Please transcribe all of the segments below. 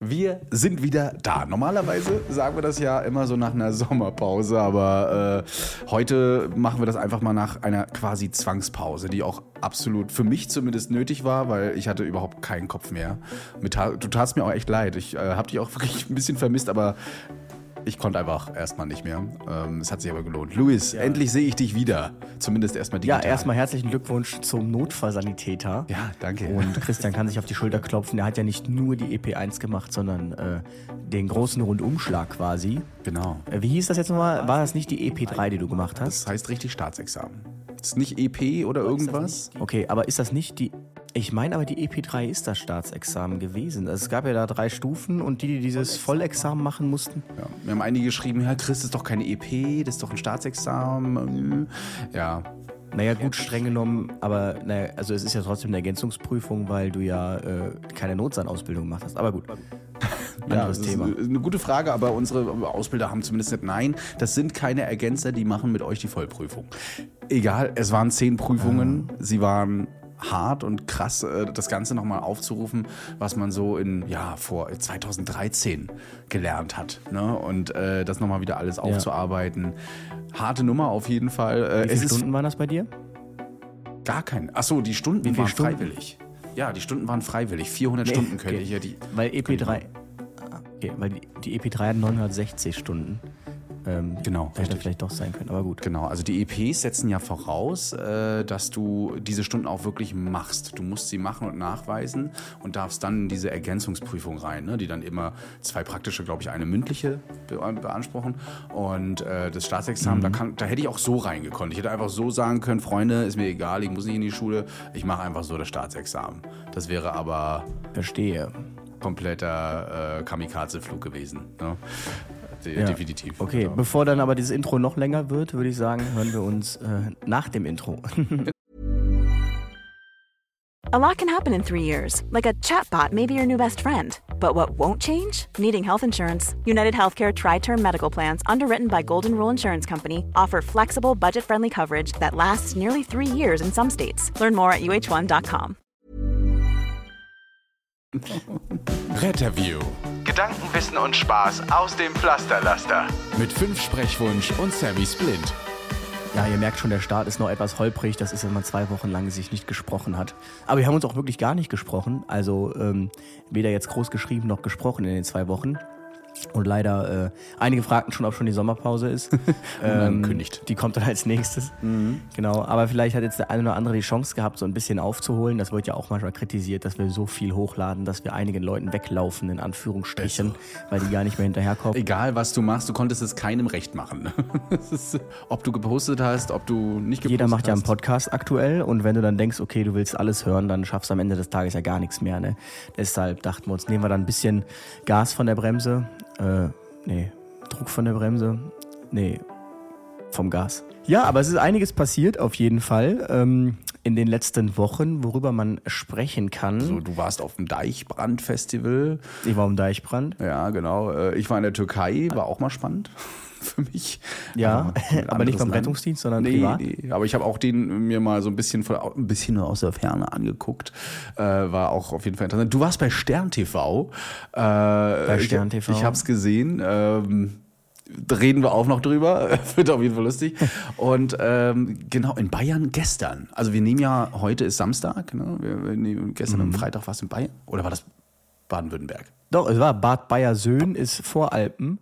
Wir sind wieder da. Normalerweise sagen wir das ja immer so nach einer Sommerpause, aber äh, heute machen wir das einfach mal nach einer quasi Zwangspause, die auch absolut für mich zumindest nötig war, weil ich hatte überhaupt keinen Kopf mehr. Du tatst mir auch echt leid. Ich äh, habe dich auch wirklich ein bisschen vermisst, aber ich konnte einfach erstmal nicht mehr. Ähm, es hat sich aber gelohnt. Luis, ja. endlich sehe ich dich wieder. Zumindest erstmal digital. Ja, erstmal herzlichen Glückwunsch zum Notfallsanitäter. Ja, danke. Und Christian kann sich auf die Schulter klopfen. Er hat ja nicht nur die EP1 gemacht, sondern äh, den großen Rundumschlag quasi. Genau. Äh, wie hieß das jetzt nochmal? War das nicht die EP3, die du gemacht hast? Das heißt richtig Staatsexamen. Das ist nicht EP oder irgendwas? Okay, aber ist das nicht die ich meine aber, die EP3 ist das Staatsexamen gewesen. Also es gab ja da drei Stufen und die, die dieses Vollexamen machen mussten. Ja, wir haben einige geschrieben, ja, Chris, das ist doch keine EP, das ist doch ein Staatsexamen. Ja. Naja, gut, streng genommen, aber naja, also es ist ja trotzdem eine Ergänzungsprüfung, weil du ja äh, keine Notsan-Ausbildung gemacht hast. Aber gut. Ja, das Thema. eine gute Frage, aber unsere Ausbilder haben zumindest nicht nein. Das sind keine Ergänzer, die machen mit euch die Vollprüfung. Egal, es waren zehn Prüfungen. Ah. Sie waren hart und krass, äh, das Ganze nochmal aufzurufen, was man so in, ja, vor 2013 gelernt hat. Ne? Und äh, das nochmal wieder alles aufzuarbeiten. Ja. Harte Nummer auf jeden Fall. Äh, Wie viele Stunden waren das bei dir? Gar kein. Achso, die Stunden waren Stunden? freiwillig. Ja, die Stunden waren freiwillig. 400 nee, Stunden könnte okay. ich ja die. Weil EP3. Okay, weil die, die EP3 hat 960 Stunden. Ähm, genau. Hätte richtig. vielleicht doch sein können, aber gut. Genau, also die EPs setzen ja voraus, äh, dass du diese Stunden auch wirklich machst. Du musst sie machen und nachweisen und darfst dann in diese Ergänzungsprüfung rein, ne, die dann immer zwei praktische, glaube ich, eine mündliche be beanspruchen. Und äh, das Staatsexamen, mhm. da, kann, da hätte ich auch so reingekonnt. Ich hätte einfach so sagen können, Freunde, ist mir egal, ich muss nicht in die Schule, ich mache einfach so das Staatsexamen. Das wäre aber... Verstehe kompletter äh, Kamikaze-Flug gewesen. Ne? Ja. definitiv. Okay, genau. bevor dann aber dieses Intro noch länger wird, würde ich sagen, hören wir uns äh, nach dem Intro. A lot can happen in three years, like a chatbot may be your new best friend. But what won't change? Needing health insurance. United Healthcare Tri Term Medical Plans, underwritten by Golden Rule Insurance Company, offer flexible, budget friendly coverage that lasts nearly three years in some states. Learn more at uh1.com. Retterview Gedanken, Wissen und Spaß aus dem Pflasterlaster. Mit fünf Sprechwunsch und Sammy Splint. Ja, ihr merkt schon, der Start ist noch etwas holprig. Das ist, wenn man zwei Wochen lang sich nicht gesprochen hat. Aber wir haben uns auch wirklich gar nicht gesprochen. Also ähm, weder jetzt groß geschrieben noch gesprochen in den zwei Wochen. Und leider, äh, einige fragten schon, ob schon die Sommerpause ist. ähm, kündigt. Die kommt dann als nächstes. Mhm. Genau, aber vielleicht hat jetzt der eine oder andere die Chance gehabt, so ein bisschen aufzuholen. Das wird ja auch manchmal kritisiert, dass wir so viel hochladen, dass wir einigen Leuten weglaufen, in Anführungsstrichen, Besser. weil die gar nicht mehr hinterherkommen. Egal, was du machst, du konntest es keinem recht machen. ist, ob du gepostet hast, ob du nicht gepostet hast. Jeder macht hast. ja einen Podcast aktuell und wenn du dann denkst, okay, du willst alles hören, dann schaffst du am Ende des Tages ja gar nichts mehr. Ne? Deshalb dachten wir uns, nehmen wir dann ein bisschen Gas von der Bremse äh, nee. Druck von der Bremse? Nee. Vom Gas. Ja, aber es ist einiges passiert auf jeden Fall ähm, in den letzten Wochen, worüber man sprechen kann. So, du warst auf dem Deichbrand-Festival. Ich war auf dem Deichbrand. Ja, genau. Äh, ich war in der Türkei, war auch mal spannend für mich. Ja, aber, aber nicht vom Land. Rettungsdienst, sondern nee, privat. Nee. Aber ich habe auch den mir mal so ein bisschen von, ein bisschen nur aus der Ferne angeguckt. Äh, war auch auf jeden Fall interessant. Du warst bei Stern TV. Äh, bei Stern TV. Ich, ich habe es gesehen. Ähm, reden wir auch noch drüber. Wird auf jeden Fall lustig. Und ähm, genau, in Bayern gestern. Also wir nehmen ja, heute ist Samstag, ne? wir, nehmen gestern mhm. am Freitag was in Bayern. Oder war das Baden-Württemberg? Doch, es war Bad Bayer-Söhn, ist Voralpen.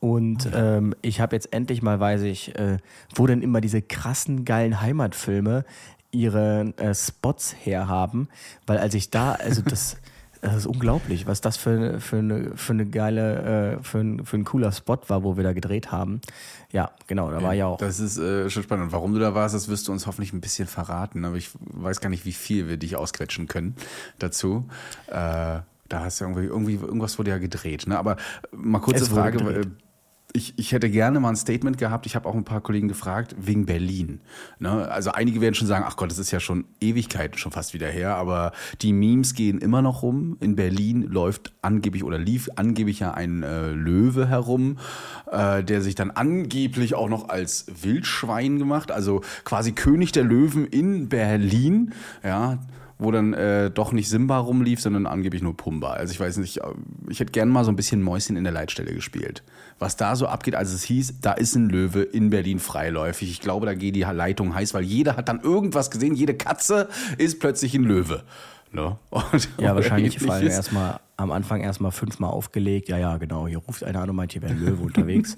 Und ähm, ich habe jetzt endlich mal, weiß ich, äh, wo denn immer diese krassen, geilen Heimatfilme ihre äh, Spots herhaben. Weil als ich da, also das, das ist unglaublich, was das für, für, eine, für eine geile, äh, für, ein, für ein cooler Spot war, wo wir da gedreht haben. Ja, genau, da war ja auch. Das ist äh, schon spannend. Warum du da warst, das wirst du uns hoffentlich ein bisschen verraten. Aber ich weiß gar nicht, wie viel wir dich ausquetschen können dazu. Äh, da hast du irgendwie, irgendwie irgendwas wurde ja gedreht. Ne? Aber mal kurze Frage ich, ich hätte gerne mal ein Statement gehabt. Ich habe auch ein paar Kollegen gefragt, wegen Berlin. Ne? Also einige werden schon sagen, ach Gott, das ist ja schon Ewigkeiten schon fast wieder her, aber die Memes gehen immer noch rum. In Berlin läuft angeblich oder lief angeblich ja ein äh, Löwe herum, äh, der sich dann angeblich auch noch als Wildschwein gemacht, also quasi König der Löwen in Berlin. Ja, wo dann äh, doch nicht Simba rumlief, sondern angeblich nur Pumba. Also ich weiß nicht, äh, ich hätte gern mal so ein bisschen Mäuschen in der Leitstelle gespielt. Was da so abgeht, als es hieß, da ist ein Löwe in Berlin freiläufig. Ich glaube, da geht die Leitung heiß, weil jeder hat dann irgendwas gesehen, jede Katze ist plötzlich ein Löwe. Ne? Und, ja, wahrscheinlich vor allem erstmal am Anfang erstmal fünfmal aufgelegt. Ja, ja, genau. Hier ruft einer an und meint, hier wäre ein Löwe unterwegs.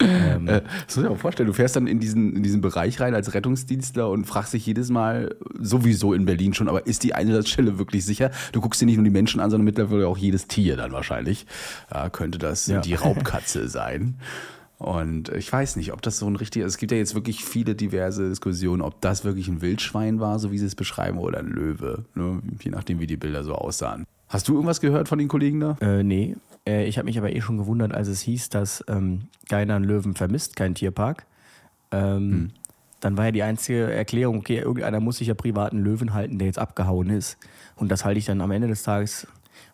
Ähm, äh, das muss ich mir vorstellen. Du fährst dann in diesen, in diesen Bereich rein als Rettungsdienstler und fragst dich jedes Mal, sowieso in Berlin schon, aber ist die Einsatzstelle wirklich sicher? Du guckst dir nicht nur die Menschen an, sondern mittlerweile auch jedes Tier dann wahrscheinlich. Ja, könnte das ja. die Raubkatze sein. Und ich weiß nicht, ob das so ein richtiger, es gibt ja jetzt wirklich viele diverse Diskussionen, ob das wirklich ein Wildschwein war, so wie sie es beschreiben, oder ein Löwe, ne? je nachdem, wie die Bilder so aussahen. Hast du irgendwas gehört von den Kollegen da? Äh, nee, äh, ich habe mich aber eh schon gewundert, als es hieß, dass ähm, keiner einen Löwen vermisst, kein Tierpark. Ähm, hm. Dann war ja die einzige Erklärung, okay, irgendeiner muss sich ja privaten Löwen halten, der jetzt abgehauen ist. Und das halte ich dann am Ende des Tages,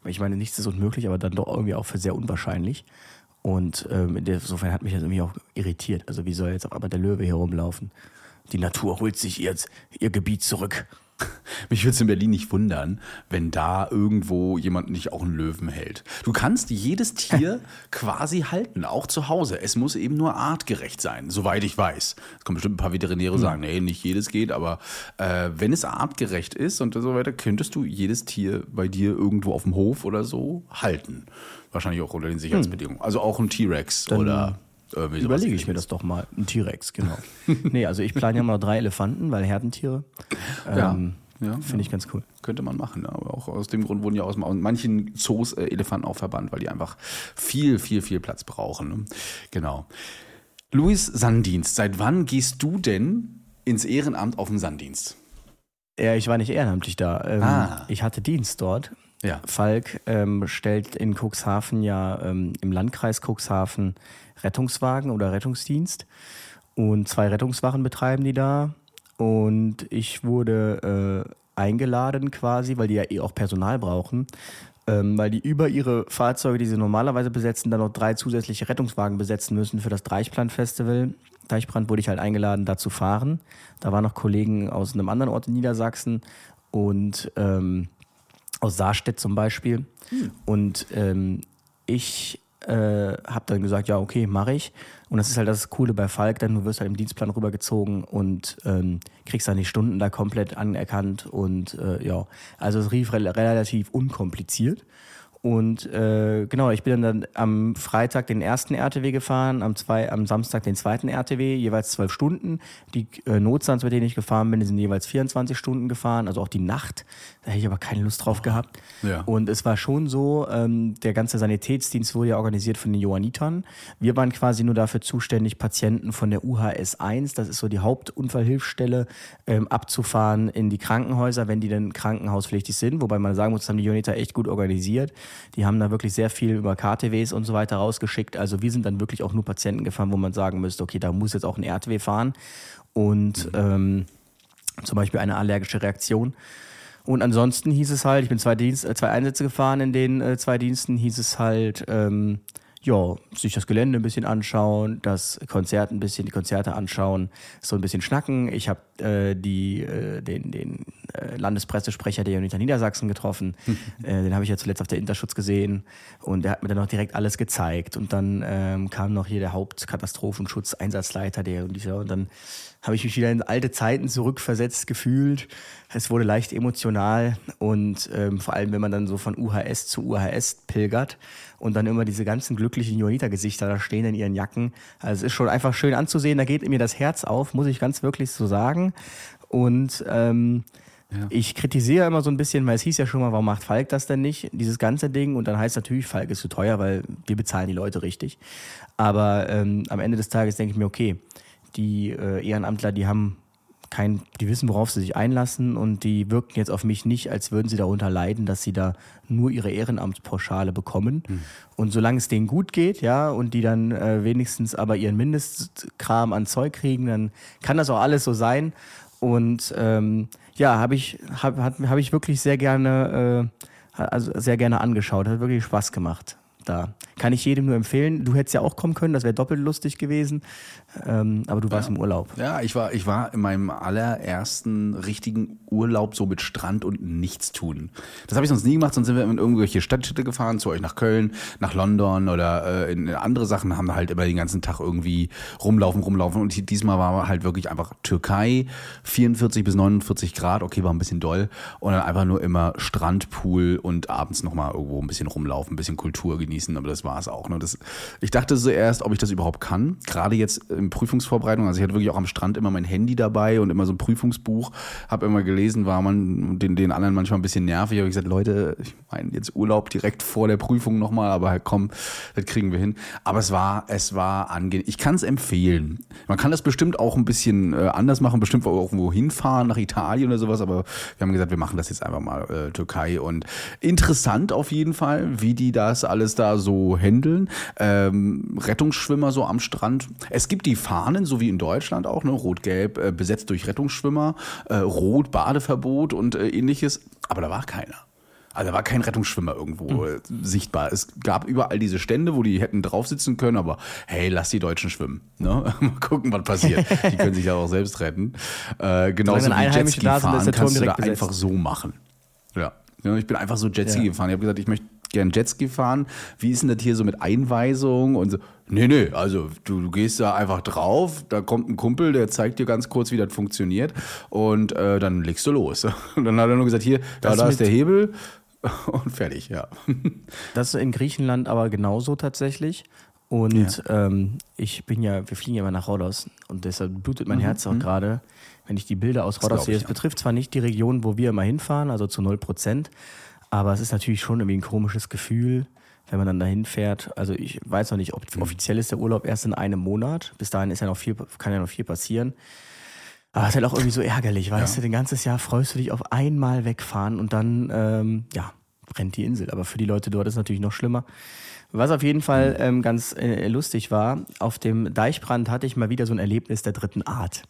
weil ich meine, nichts ist unmöglich, aber dann doch irgendwie auch für sehr unwahrscheinlich. Und ähm, insofern hat mich das irgendwie auch irritiert. Also wie soll jetzt auf einmal der Löwe hier rumlaufen? Die Natur holt sich ihr, ihr Gebiet zurück. Mich würde es in Berlin nicht wundern, wenn da irgendwo jemand nicht auch einen Löwen hält. Du kannst jedes Tier quasi halten, auch zu Hause. Es muss eben nur artgerecht sein, soweit ich weiß. Es kommen bestimmt ein paar Veterinäre sagen, nee, nicht jedes geht, aber äh, wenn es artgerecht ist und so weiter, könntest du jedes Tier bei dir irgendwo auf dem Hof oder so halten. Wahrscheinlich auch unter den Sicherheitsbedingungen. Also auch ein T-Rex oder irgendwie Überlege ich mir das doch mal. Ein T-Rex, genau. nee, also ich plane ja mal drei Elefanten, weil Herdentiere. Ähm, ja. Ja, Finde ich ganz cool. Könnte man machen. Aber auch aus dem Grund wurden ja aus manchen Zoos äh, Elefanten auch verbannt, weil die einfach viel, viel, viel Platz brauchen. Ne? Genau. Luis Sanddienst, seit wann gehst du denn ins Ehrenamt auf den Sanddienst? Ja, ich war nicht ehrenamtlich da. Ähm, ah. Ich hatte Dienst dort ja. Falk ähm, stellt in Cuxhaven ja ähm, im Landkreis Cuxhaven Rettungswagen oder Rettungsdienst. Und zwei Rettungswachen betreiben die da. Und ich wurde äh, eingeladen quasi, weil die ja eh auch Personal brauchen, ähm, weil die über ihre Fahrzeuge, die sie normalerweise besetzen, dann noch drei zusätzliche Rettungswagen besetzen müssen für das Deichbrand-Festival. Deichbrand wurde ich halt eingeladen, da zu fahren. Da waren noch Kollegen aus einem anderen Ort in Niedersachsen und ähm, aus Saarstedt zum Beispiel. Hm. Und ähm, ich äh, habe dann gesagt, ja, okay, mache ich. Und das ist halt das Coole bei Falk, denn du wirst halt im Dienstplan rübergezogen und ähm, kriegst dann die Stunden da komplett anerkannt. Und äh, ja, also es rief re relativ unkompliziert. Und äh, genau, ich bin dann am Freitag den ersten RTW gefahren, am, zwei, am Samstag den zweiten RTW, jeweils zwölf Stunden. Die äh, Notstands, mit denen ich gefahren bin, sind jeweils 24 Stunden gefahren, also auch die Nacht. Da hätte ich aber keine Lust drauf gehabt. Ja. Und es war schon so, ähm, der ganze Sanitätsdienst wurde ja organisiert von den Johannitern. Wir waren quasi nur dafür zuständig, Patienten von der UHS 1, das ist so die Hauptunfallhilfsstelle, ähm, abzufahren in die Krankenhäuser, wenn die denn krankenhauspflichtig sind. Wobei man sagen muss, das haben die Johanniter echt gut organisiert. Die haben da wirklich sehr viel über KTWs und so weiter rausgeschickt. Also wir sind dann wirklich auch nur Patienten gefahren, wo man sagen müsste, okay, da muss jetzt auch ein RTW fahren. Und mhm. ähm, zum Beispiel eine allergische Reaktion. Und ansonsten hieß es halt, ich bin zwei, Dienst, äh, zwei Einsätze gefahren in den äh, zwei Diensten, hieß es halt, ähm, ja, sich das Gelände ein bisschen anschauen, das Konzert ein bisschen, die Konzerte anschauen, so ein bisschen schnacken. Ich habe äh, die, äh, den, den äh, Landespressesprecher der Unita Niedersachsen getroffen. äh, den habe ich ja zuletzt auf der Interschutz gesehen und der hat mir dann auch direkt alles gezeigt. Und dann ähm, kam noch hier der Hauptkatastrophenschutz-Einsatzleiter, der und dieser, und dann habe ich mich wieder in alte Zeiten zurückversetzt gefühlt. Es wurde leicht emotional und ähm, vor allem, wenn man dann so von UHS zu UHS pilgert und dann immer diese ganzen glücklichen Johanniter-Gesichter da stehen in ihren Jacken. Also es ist schon einfach schön anzusehen. Da geht mir das Herz auf, muss ich ganz wirklich so sagen. Und ähm, ja. Ich kritisiere immer so ein bisschen, weil es hieß ja schon mal, warum macht Falk das denn nicht, dieses ganze Ding? Und dann heißt natürlich, Falk ist zu teuer, weil wir bezahlen die Leute richtig. Aber ähm, am Ende des Tages denke ich mir, okay, die äh, Ehrenamtler, die haben kein, die wissen, worauf sie sich einlassen und die wirken jetzt auf mich nicht, als würden sie darunter leiden, dass sie da nur ihre Ehrenamtspauschale bekommen. Mhm. Und solange es denen gut geht, ja, und die dann äh, wenigstens aber ihren Mindestkram an Zeug kriegen, dann kann das auch alles so sein. Und ähm, ja, habe ich, hab, hab ich wirklich sehr gerne, äh, also sehr gerne angeschaut. Hat wirklich Spaß gemacht da. Kann ich jedem nur empfehlen. Du hättest ja auch kommen können, das wäre doppelt lustig gewesen. Ähm, aber du warst ja. im Urlaub. Ja, ich war, ich war in meinem allerersten richtigen Urlaub so mit Strand und Nichtstun. Das habe ich sonst nie gemacht, sonst sind wir in irgendwelche Stadtstädte gefahren, zu euch nach Köln, nach London oder äh, in andere Sachen, haben halt immer den ganzen Tag irgendwie rumlaufen, rumlaufen. Und diesmal war halt wirklich einfach Türkei, 44 bis 49 Grad, okay, war ein bisschen doll. Und dann einfach nur immer Strand, Pool und abends nochmal irgendwo ein bisschen rumlaufen, ein bisschen Kultur genießen, aber das war es auch. Ne? Das, ich dachte zuerst, ob ich das überhaupt kann. Gerade jetzt im Prüfungsvorbereitung, also ich hatte wirklich auch am Strand immer mein Handy dabei und immer so ein Prüfungsbuch, habe immer gelesen, war man den, den anderen manchmal ein bisschen nervig. Habe ich gesagt, Leute, ich meine jetzt Urlaub direkt vor der Prüfung nochmal, aber komm, das kriegen wir hin. Aber es war, es war angenehm. Ich kann es empfehlen. Man kann das bestimmt auch ein bisschen äh, anders machen, bestimmt auch irgendwo hinfahren, nach Italien oder sowas, aber wir haben gesagt, wir machen das jetzt einfach mal äh, Türkei und interessant auf jeden Fall, wie die das alles da so handeln. Ähm, Rettungsschwimmer so am Strand. Es gibt die Fahnen, so wie in Deutschland auch, ne? Rot-Gelb, äh, besetzt durch Rettungsschwimmer, äh, Rot, Badeverbot und äh, ähnliches. Aber da war keiner. Also da war kein Rettungsschwimmer irgendwo mhm. sichtbar. Es gab überall diese Stände, wo die hätten drauf sitzen können, aber hey, lass die Deutschen schwimmen. Ne? Mal gucken, was passiert. die können sich ja auch selbst retten. Äh, genauso wie Jetski fahren sind, kannst du da besetzt. einfach so machen. Ja. ja. Ich bin einfach so Jetski ja. gefahren. Ich habe gesagt, ich möchte gern Jetski fahren. Wie ist denn das hier so mit Einweisung und so? Nee, nee, also du, du, gehst da einfach drauf, da kommt ein Kumpel, der zeigt dir ganz kurz, wie das funktioniert und äh, dann legst du los. Und dann hat er nur gesagt, hier, da, da ist der Hebel und fertig, ja. Das ist in Griechenland aber genauso tatsächlich. Und ja. ähm, ich bin ja, wir fliegen ja immer nach Rhodos und deshalb blutet mein mhm. Herz auch mhm. gerade, wenn ich die Bilder aus Rhodos sehe. Es betrifft zwar nicht die Region, wo wir immer hinfahren, also zu 0 Prozent, aber es ist natürlich schon irgendwie ein komisches Gefühl, wenn man dann dahin fährt. Also ich weiß noch nicht, ob mhm. offiziell ist der Urlaub erst in einem Monat. Bis dahin ist ja noch viel, kann ja noch viel passieren. Aber es ist halt auch irgendwie so ärgerlich, weißt ja. du, den ganzes Jahr freust du dich auf einmal wegfahren und dann, ähm, ja, brennt die Insel. Aber für die Leute dort ist es natürlich noch schlimmer. Was auf jeden Fall mhm. ähm, ganz äh, lustig war, auf dem Deichbrand hatte ich mal wieder so ein Erlebnis der dritten Art.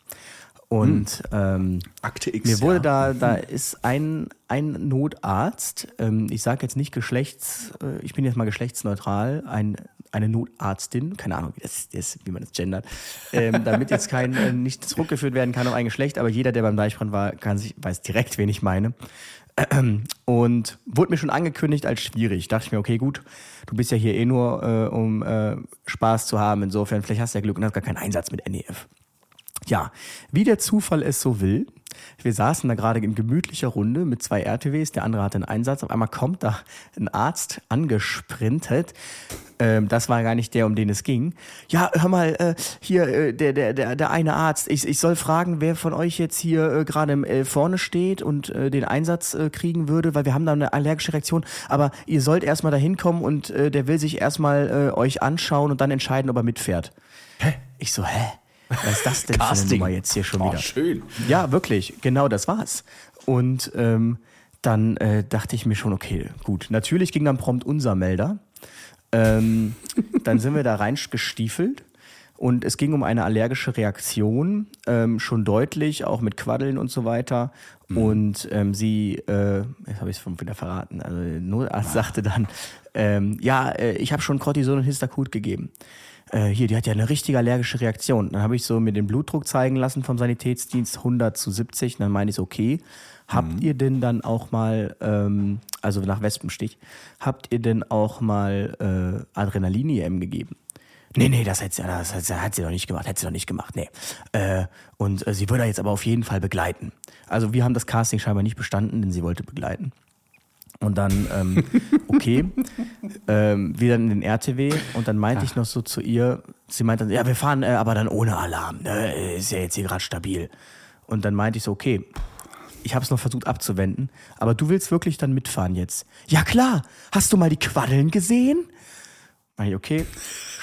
Und hm. ähm, Akte X, mir wurde ja. da, da ist ein, ein Notarzt, ähm, ich sage jetzt nicht Geschlechts, äh, ich bin jetzt mal geschlechtsneutral, ein, eine Notarztin, keine Ahnung, wie, das, das, wie man das gendert, ähm, damit jetzt kein, äh, nicht zurückgeführt werden kann auf ein Geschlecht, aber jeder, der beim Deichbrand war, kann sich, weiß direkt, wen ich meine. Und wurde mir schon angekündigt als schwierig. Dachte ich mir, okay, gut, du bist ja hier eh nur, äh, um äh, Spaß zu haben. Insofern, vielleicht hast du ja Glück und hast gar keinen Einsatz mit NEF. Ja, wie der Zufall es so will, wir saßen da gerade in gemütlicher Runde mit zwei RTWs, der andere hatte einen Einsatz. Auf einmal kommt da ein Arzt angesprintet. Ähm, das war gar nicht der, um den es ging. Ja, hör mal, äh, hier, äh, der, der, der, der eine Arzt, ich, ich soll fragen, wer von euch jetzt hier äh, gerade äh, vorne steht und äh, den Einsatz äh, kriegen würde, weil wir haben da eine allergische Reaktion. Aber ihr sollt erstmal da hinkommen und äh, der will sich erstmal äh, euch anschauen und dann entscheiden, ob er mitfährt. Hä? Ich so, hä? Was ist das denn für eine Nummer jetzt hier schon oh, wieder? schön. Ja, wirklich. Genau, das war's. Und ähm, dann äh, dachte ich mir schon, okay, gut. Natürlich ging dann prompt unser Melder. Ähm, dann sind wir da reingestiefelt und es ging um eine allergische Reaktion, ähm, schon deutlich, auch mit Quaddeln und so weiter. Mhm. Und ähm, sie, äh, jetzt habe ich es wieder verraten, also Notarzt ja. sagte dann, ähm, ja, äh, ich habe schon Cortison und Histakut gegeben äh, hier, die hat ja eine richtige allergische Reaktion. Dann habe ich so mir den Blutdruck zeigen lassen vom Sanitätsdienst, 100 zu 70. Und dann meine ich, okay, habt mhm. ihr denn dann auch mal, ähm, also nach Wespenstich, habt ihr denn auch mal äh, Adrenalin-EM gegeben? Nee, nee, das hat sie, das hat, das hat sie doch nicht gemacht, hat sie doch nicht gemacht, nee. Äh, und äh, sie würde jetzt aber auf jeden Fall begleiten. Also wir haben das Casting scheinbar nicht bestanden, denn sie wollte begleiten. Und dann, ähm, okay, ähm, wieder in den RTW und dann meinte Ach. ich noch so zu ihr, sie meinte dann, ja, wir fahren äh, aber dann ohne Alarm, ne? ist ja jetzt hier gerade stabil. Und dann meinte ich so, okay, ich habe es noch versucht abzuwenden, aber du willst wirklich dann mitfahren jetzt? Ja klar, hast du mal die Quaddeln gesehen? Okay,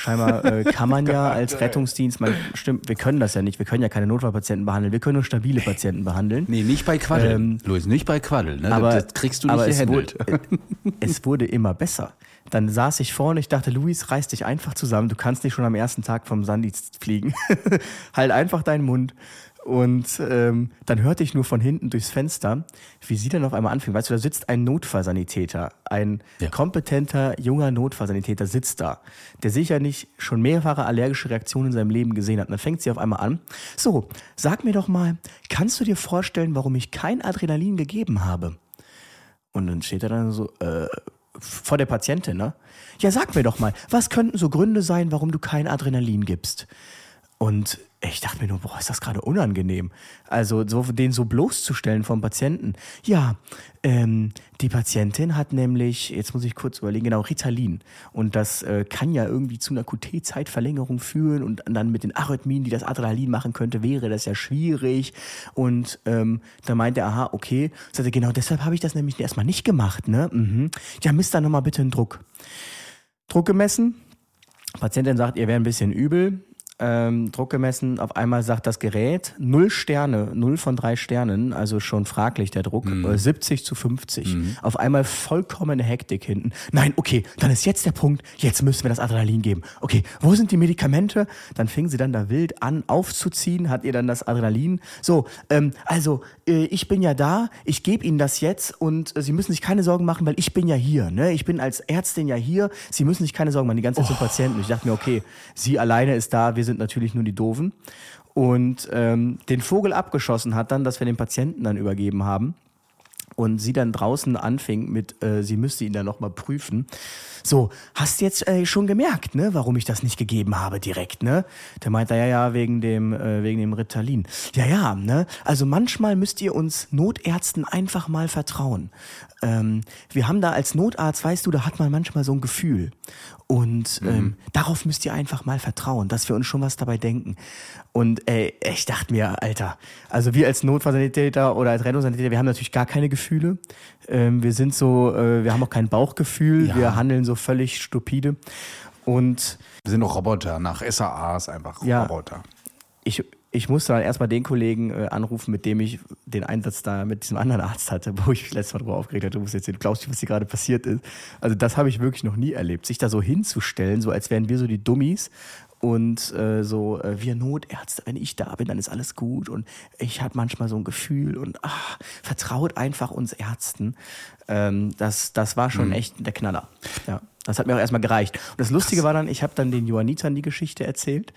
Scheinbar äh, kann man ja als Rettungsdienst, man, stimmt, wir können das ja nicht, wir können ja keine Notfallpatienten behandeln, wir können nur stabile Patienten behandeln. Nee, nicht bei Quaddel. Ähm, Luis, nicht bei Quaddel, ne? Aber, das kriegst du nicht aber es wurde, äh, es wurde immer besser. Dann saß ich vorne, ich dachte, Luis, reiß dich einfach zusammen, du kannst nicht schon am ersten Tag vom Sandienst fliegen. halt einfach deinen Mund. Und ähm, dann hörte ich nur von hinten durchs Fenster, wie sie dann auf einmal anfing. Weißt du, da sitzt ein Notfallsanitäter, ein ja. kompetenter junger Notfallsanitäter sitzt da, der sicher nicht schon mehrfache allergische Reaktionen in seinem Leben gesehen hat. Und dann fängt sie auf einmal an. So, sag mir doch mal, kannst du dir vorstellen, warum ich kein Adrenalin gegeben habe? Und dann steht er dann so, äh, vor der Patientin, ne? Ja, sag mir doch mal, was könnten so Gründe sein, warum du kein Adrenalin gibst? Und ich dachte mir nur, boah, ist das gerade unangenehm. Also so, den so bloßzustellen vom Patienten. Ja, ähm, die Patientin hat nämlich, jetzt muss ich kurz überlegen, genau, Ritalin. Und das äh, kann ja irgendwie zu einer QT-Zeitverlängerung führen und dann mit den Arrhythmien, die das Adrenalin machen könnte, wäre das ja schwierig. Und ähm, da meinte er, aha, okay. Sagte, genau deshalb habe ich das nämlich erstmal nicht gemacht, ne? Mhm. Ja, misst da nochmal bitte einen Druck. Druck gemessen. Patientin sagt, ihr wäre ein bisschen übel ähm, Druck gemessen. Auf einmal sagt das Gerät null Sterne, null von drei Sternen, also schon fraglich der Druck, mhm. 70 äh, zu 50. Mhm. Auf einmal vollkommene Hektik hinten. Nein, okay, dann ist jetzt der Punkt, jetzt müssen wir das Adrenalin geben. Okay, wo sind die Medikamente? Dann fing sie dann da wild an aufzuziehen, hat ihr dann das Adrenalin. So, ähm, also ich bin ja da, ich gebe Ihnen das jetzt und äh, Sie müssen sich keine Sorgen machen, weil ich bin ja hier. Ne? Ich bin als Ärztin ja hier. Sie müssen sich keine Sorgen machen, die ganze Zeit oh. zum Patienten. Ich dachte mir, okay, sie alleine ist da, wir sind natürlich nur die Doofen. Und ähm, den Vogel abgeschossen hat dann, dass wir den Patienten dann übergeben haben und sie dann draußen anfing mit, äh, sie müsste ihn dann nochmal prüfen. So, hast jetzt äh, schon gemerkt, ne, warum ich das nicht gegeben habe direkt, ne? Der meinte, ja, ja, wegen dem, äh, wegen dem Ritalin. Ja, ja, ne? Also manchmal müsst ihr uns Notärzten einfach mal vertrauen. Ähm, wir haben da als Notarzt, weißt du, da hat man manchmal so ein Gefühl. Und ähm, mhm. darauf müsst ihr einfach mal vertrauen, dass wir uns schon was dabei denken. Und ey, ich dachte mir, Alter, also wir als Notfallsanitäter oder als Rettungssanitäter, wir haben natürlich gar keine Gefühle. Ähm, wir sind so, äh, wir haben auch kein Bauchgefühl, ja. wir handeln so völlig stupide. Und wir sind auch Roboter, nach SAAs einfach ja, Roboter. Ich, ich musste dann erstmal den Kollegen äh, anrufen, mit dem ich den Einsatz da mit diesem anderen Arzt hatte, wo ich letztes Mal drüber aufgeregt hatte, du musst jetzt sehen, glaubst du, was hier gerade passiert ist? Also das habe ich wirklich noch nie erlebt, sich da so hinzustellen, so als wären wir so die Dummies und äh, so äh, wir Notärzte, wenn ich da bin, dann ist alles gut und ich hatte manchmal so ein Gefühl und ach, vertraut einfach uns Ärzten. Ähm, das, das war schon mhm. echt der Knaller. Ja. Das hat mir auch erstmal gereicht. Und das Lustige Krass. war dann, ich habe dann den Johannitern die Geschichte erzählt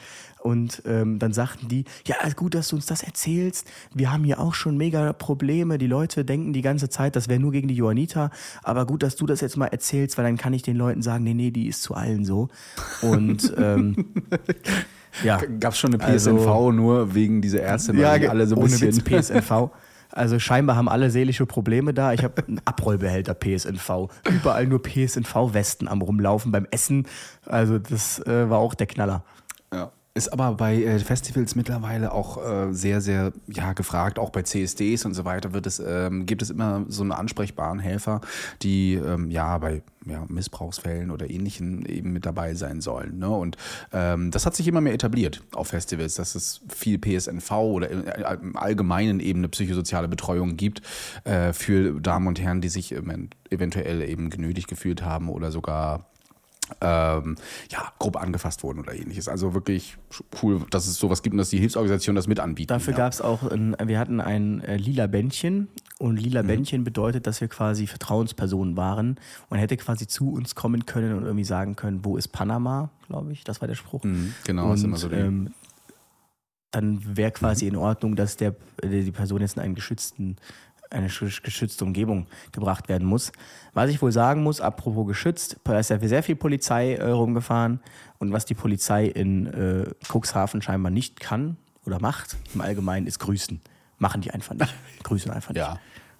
und ähm, dann sagten die, ja, gut, dass du uns das erzählst. Wir haben hier auch schon mega Probleme. Die Leute denken die ganze Zeit, das wäre nur gegen die Johanniter. Aber gut, dass du das jetzt mal erzählst, weil dann kann ich den Leuten sagen, nee, nee, die ist zu allen so. Und ähm, ja. Gab es schon eine PSNV also, nur wegen dieser Ärzte, weil ja, alle so ein ohne bisschen... Witz PSNV. Also scheinbar haben alle seelische Probleme da. Ich habe einen Abrollbehälter PSNV. Überall nur PSNV-Westen am rumlaufen beim Essen. Also das äh, war auch der Knaller. Ja. Ist aber bei äh, Festivals mittlerweile auch äh, sehr, sehr ja, gefragt. Auch bei CSDs und so weiter wird es, ähm, gibt es immer so einen ansprechbaren Helfer, die ähm, ja bei ja, Missbrauchsfällen oder ähnlichen eben mit dabei sein sollen. Ne? Und ähm, das hat sich immer mehr etabliert auf Festivals, dass es viel PSNV oder im Allgemeinen eben eine psychosoziale Betreuung gibt äh, für Damen und Herren, die sich eventuell eben genötigt gefühlt haben oder sogar ähm, ja, grob angefasst wurden oder ähnliches. Also wirklich cool, dass es sowas gibt und dass die Hilfsorganisation das mit anbieten. Dafür ja. gab es auch, ein, wir hatten ein äh, lila Bändchen und lila mhm. Bändchen bedeutet, dass wir quasi Vertrauenspersonen waren und hätte quasi zu uns kommen können und irgendwie sagen können, wo ist Panama, glaube ich, das war der Spruch. Mhm, genau, und, ist immer so ähm, dann wäre quasi mhm. in Ordnung, dass der, die Person jetzt in einen geschützten eine geschützte Umgebung gebracht werden muss. Was ich wohl sagen muss, apropos geschützt, da ist ja sehr viel Polizei äh, rumgefahren und was die Polizei in äh, Cuxhaven scheinbar nicht kann oder macht, im Allgemeinen, ist grüßen. Machen die einfach nicht. Grüßen einfach nicht. Ja.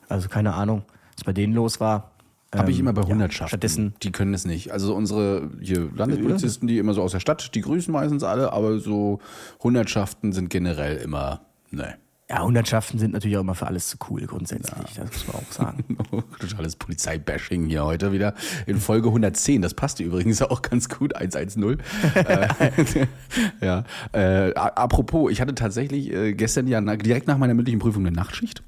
Also keine Ahnung, was bei denen los war. Habe ich immer bei Hundertschaften. Ja, stattdessen, die können es nicht. Also unsere hier Landespolizisten, die immer so aus der Stadt, die grüßen meistens alle, aber so Hundertschaften sind generell immer, ne. Ja, Hundertschaften sind natürlich auch immer für alles zu cool grundsätzlich, ja. das muss man auch sagen. Totales Polizeibashing hier heute wieder in Folge 110. Das passte übrigens auch ganz gut, 110. äh, ja. Äh, apropos, ich hatte tatsächlich äh, gestern ja direkt nach meiner mündlichen Prüfung eine Nachtschicht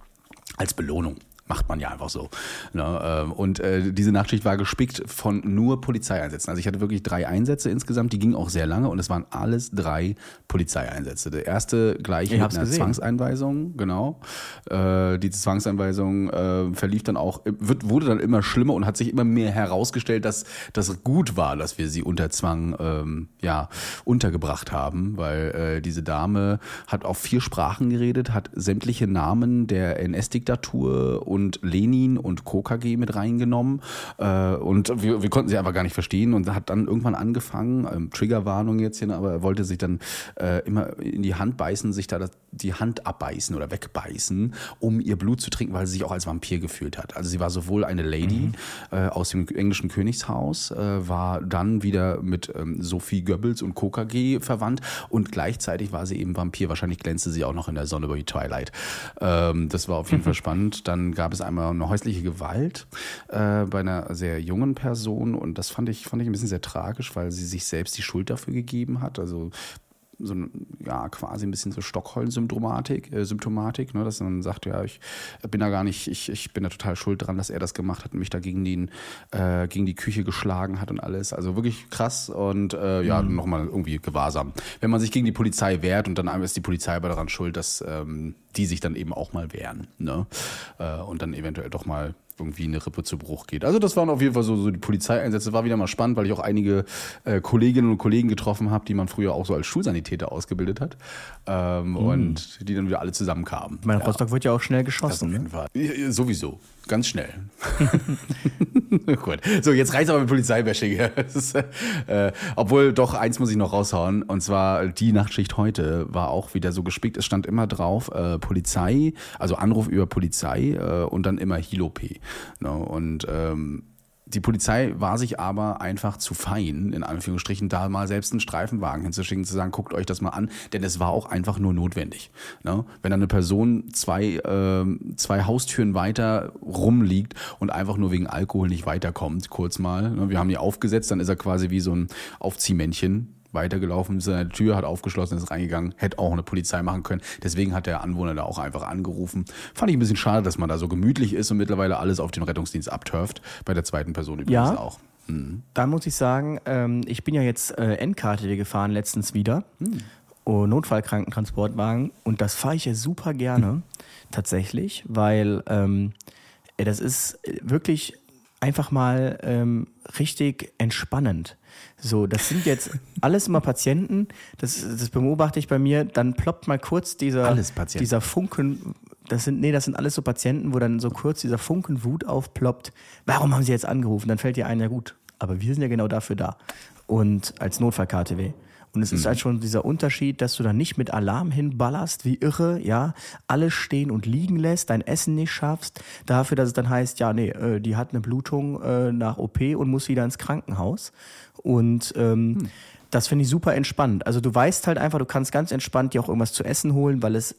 als Belohnung macht man ja einfach so. Ne? Ähm, und äh, diese Nachtschicht war gespickt von nur Polizeieinsätzen. Also ich hatte wirklich drei Einsätze insgesamt, die gingen auch sehr lange und es waren alles drei Polizeieinsätze. Der erste gleich ich mit einer gesehen. Zwangseinweisung, genau. Äh, die Zwangseinweisung äh, verlief dann auch, wird, wurde dann immer schlimmer und hat sich immer mehr herausgestellt, dass das gut war, dass wir sie unter Zwang ähm, ja, untergebracht haben, weil äh, diese Dame hat auf vier Sprachen geredet, hat sämtliche Namen der NS-Diktatur und und Lenin und KKG mit reingenommen. Äh, und wir, wir konnten sie einfach gar nicht verstehen und hat dann irgendwann angefangen, ähm, Triggerwarnung jetzt hier, aber er wollte sich dann äh, immer in die Hand beißen, sich da das, die Hand abbeißen oder wegbeißen, um ihr Blut zu trinken, weil sie sich auch als Vampir gefühlt hat. Also sie war sowohl eine Lady mhm. äh, aus dem englischen Königshaus, äh, war dann wieder mit ähm, Sophie Goebbels und KKG verwandt und gleichzeitig war sie eben Vampir. Wahrscheinlich glänzte sie auch noch in der Sonne bei Twilight. Ähm, das war auf jeden Fall spannend. Dann gab gab es einmal eine häusliche Gewalt äh, bei einer sehr jungen Person und das fand ich, fand ich ein bisschen sehr tragisch, weil sie sich selbst die Schuld dafür gegeben hat. Also so ja quasi ein bisschen so Stockholm-Symptomatik, äh, Symptomatik, ne, dass man sagt, ja, ich bin da gar nicht, ich, ich bin da total schuld dran, dass er das gemacht hat und mich da gegen, den, äh, gegen die Küche geschlagen hat und alles. Also wirklich krass und äh, ja, mhm. nochmal irgendwie gewahrsam. Wenn man sich gegen die Polizei wehrt und dann ist die Polizei aber daran schuld, dass ähm, die sich dann eben auch mal wehren. Ne? Äh, und dann eventuell doch mal irgendwie eine Rippe zu Bruch geht. Also das waren auf jeden Fall so, so die Polizeieinsätze. War wieder mal spannend, weil ich auch einige äh, Kolleginnen und Kollegen getroffen habe, die man früher auch so als Schulsanitäter ausgebildet hat. Ähm, mm. Und die dann wieder alle zusammenkamen. Mein ja. Rostock wird ja auch schnell geschossen. Das auf jeden ne? Fall. Sowieso. Ganz schnell. Gut. So, jetzt reicht aber mit Polizeibashing. äh, obwohl, doch, eins muss ich noch raushauen. Und zwar die Nachtschicht heute war auch wieder so gespickt. Es stand immer drauf, äh, Polizei, also Anruf über Polizei äh, und dann immer Hilopé. Ne? Und ähm, die Polizei war sich aber einfach zu fein, in Anführungsstrichen, da mal selbst einen Streifenwagen hinzuschicken, zu sagen, guckt euch das mal an, denn es war auch einfach nur notwendig. Ne? Wenn eine Person zwei, äh, zwei Haustüren weiter rumliegt und einfach nur wegen Alkohol nicht weiterkommt, kurz mal, ne? wir haben die aufgesetzt, dann ist er quasi wie so ein Aufziehmännchen, weitergelaufen, ist an der Tür, hat aufgeschlossen, ist reingegangen, hätte auch eine Polizei machen können. Deswegen hat der Anwohner da auch einfach angerufen. Fand ich ein bisschen schade, dass man da so gemütlich ist und mittlerweile alles auf den Rettungsdienst abturft. Bei der zweiten Person übrigens ja. auch. Mhm. Da muss ich sagen, ähm, ich bin ja jetzt äh, Endkarte gefahren letztens wieder. Mhm. Oh, Notfallkrankentransportwagen und das fahre ich ja super gerne, mhm. tatsächlich, weil ähm, das ist wirklich einfach mal ähm, richtig entspannend. So, das sind jetzt alles immer Patienten, das, das beobachte ich bei mir, dann ploppt mal kurz dieser, dieser Funken, das sind, nee, das sind alles so Patienten, wo dann so kurz dieser Funken Wut aufploppt. Warum haben sie jetzt angerufen? Dann fällt dir ein, ja gut, aber wir sind ja genau dafür da. Und als Notfall-KTW. Und es mhm. ist halt schon dieser Unterschied, dass du dann nicht mit Alarm hinballerst, wie irre, ja, alles stehen und liegen lässt, dein Essen nicht schaffst, dafür, dass es dann heißt, ja, nee, äh, die hat eine Blutung äh, nach OP und muss wieder ins Krankenhaus. Und ähm, hm. das finde ich super entspannt. Also du weißt halt einfach, du kannst ganz entspannt dir auch irgendwas zu essen holen, weil es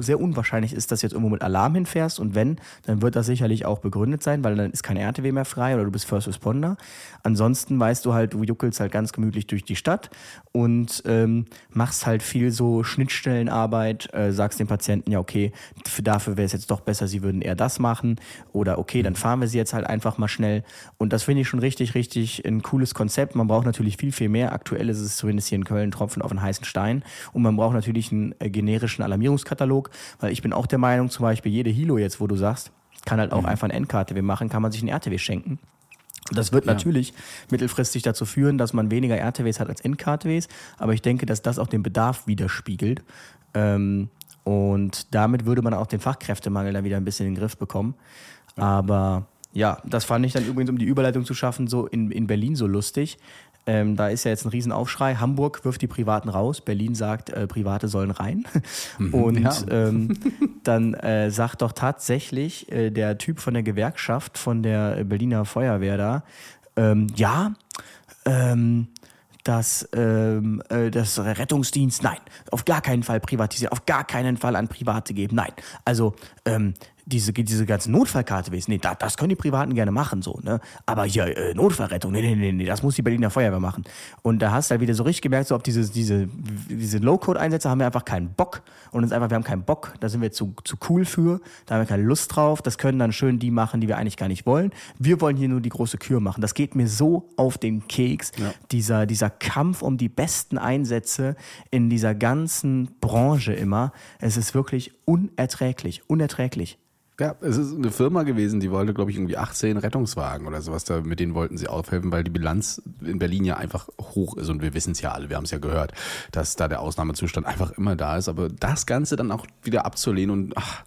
sehr unwahrscheinlich ist, dass du jetzt irgendwo mit Alarm hinfährst und wenn, dann wird das sicherlich auch begründet sein, weil dann ist kein RTW mehr frei oder du bist First Responder. Ansonsten weißt du halt, du juckelst halt ganz gemütlich durch die Stadt und ähm, machst halt viel so Schnittstellenarbeit, äh, sagst dem Patienten, ja okay, für, dafür wäre es jetzt doch besser, sie würden eher das machen oder okay, dann fahren wir sie jetzt halt einfach mal schnell und das finde ich schon richtig, richtig ein cooles Konzept. Man braucht natürlich viel, viel mehr. Aktuell ist es zumindest hier in Köln Tropfen auf einen heißen Stein und man braucht natürlich einen äh, generischen Alarmierungskatalog Katalog, weil ich bin auch der Meinung, zum Beispiel jede Hilo jetzt, wo du sagst, kann halt auch mhm. einfach ein Endkarte machen, kann man sich ein RTW schenken. Das wird ja. natürlich mittelfristig dazu führen, dass man weniger RTWs hat als NKTWs, aber ich denke, dass das auch den Bedarf widerspiegelt. Ähm, und damit würde man auch den Fachkräftemangel dann wieder ein bisschen in den Griff bekommen. Aber ja, das fand ich dann übrigens, um die Überleitung zu schaffen, so in, in Berlin so lustig. Ähm, da ist ja jetzt ein Riesenaufschrei. Hamburg wirft die Privaten raus, Berlin sagt, äh, Private sollen rein. Mhm, Und ja. ähm, dann äh, sagt doch tatsächlich äh, der Typ von der Gewerkschaft, von der Berliner Feuerwehr da, ähm, ja, ähm, dass ähm, äh, das Rettungsdienst, nein, auf gar keinen Fall privatisieren, auf gar keinen Fall an Private geben, nein. Also ähm, diese, diese ganze Notfallkarte wissen. Nee, da, das können die Privaten gerne machen, so, ne? Aber hier, äh, Notfallrettung, nee, nee, nee, nee, das muss die Berliner Feuerwehr machen. Und da hast du halt wieder so richtig gemerkt, so auf diese, diese, diese Low-Code-Einsätze haben wir einfach keinen Bock. Und uns einfach, wir haben keinen Bock, da sind wir zu, zu cool für, da haben wir keine Lust drauf. Das können dann schön die machen, die wir eigentlich gar nicht wollen. Wir wollen hier nur die große Kür machen. Das geht mir so auf den Keks, ja. dieser, dieser Kampf um die besten Einsätze in dieser ganzen Branche immer. Es ist wirklich unerträglich, unerträglich. Ja, es ist eine Firma gewesen, die wollte, glaube ich, irgendwie 18 Rettungswagen oder sowas. Da, mit denen wollten sie aufhelfen, weil die Bilanz in Berlin ja einfach hoch ist. Und wir wissen es ja alle, wir haben es ja gehört, dass da der Ausnahmezustand einfach immer da ist. Aber das Ganze dann auch wieder abzulehnen und ach,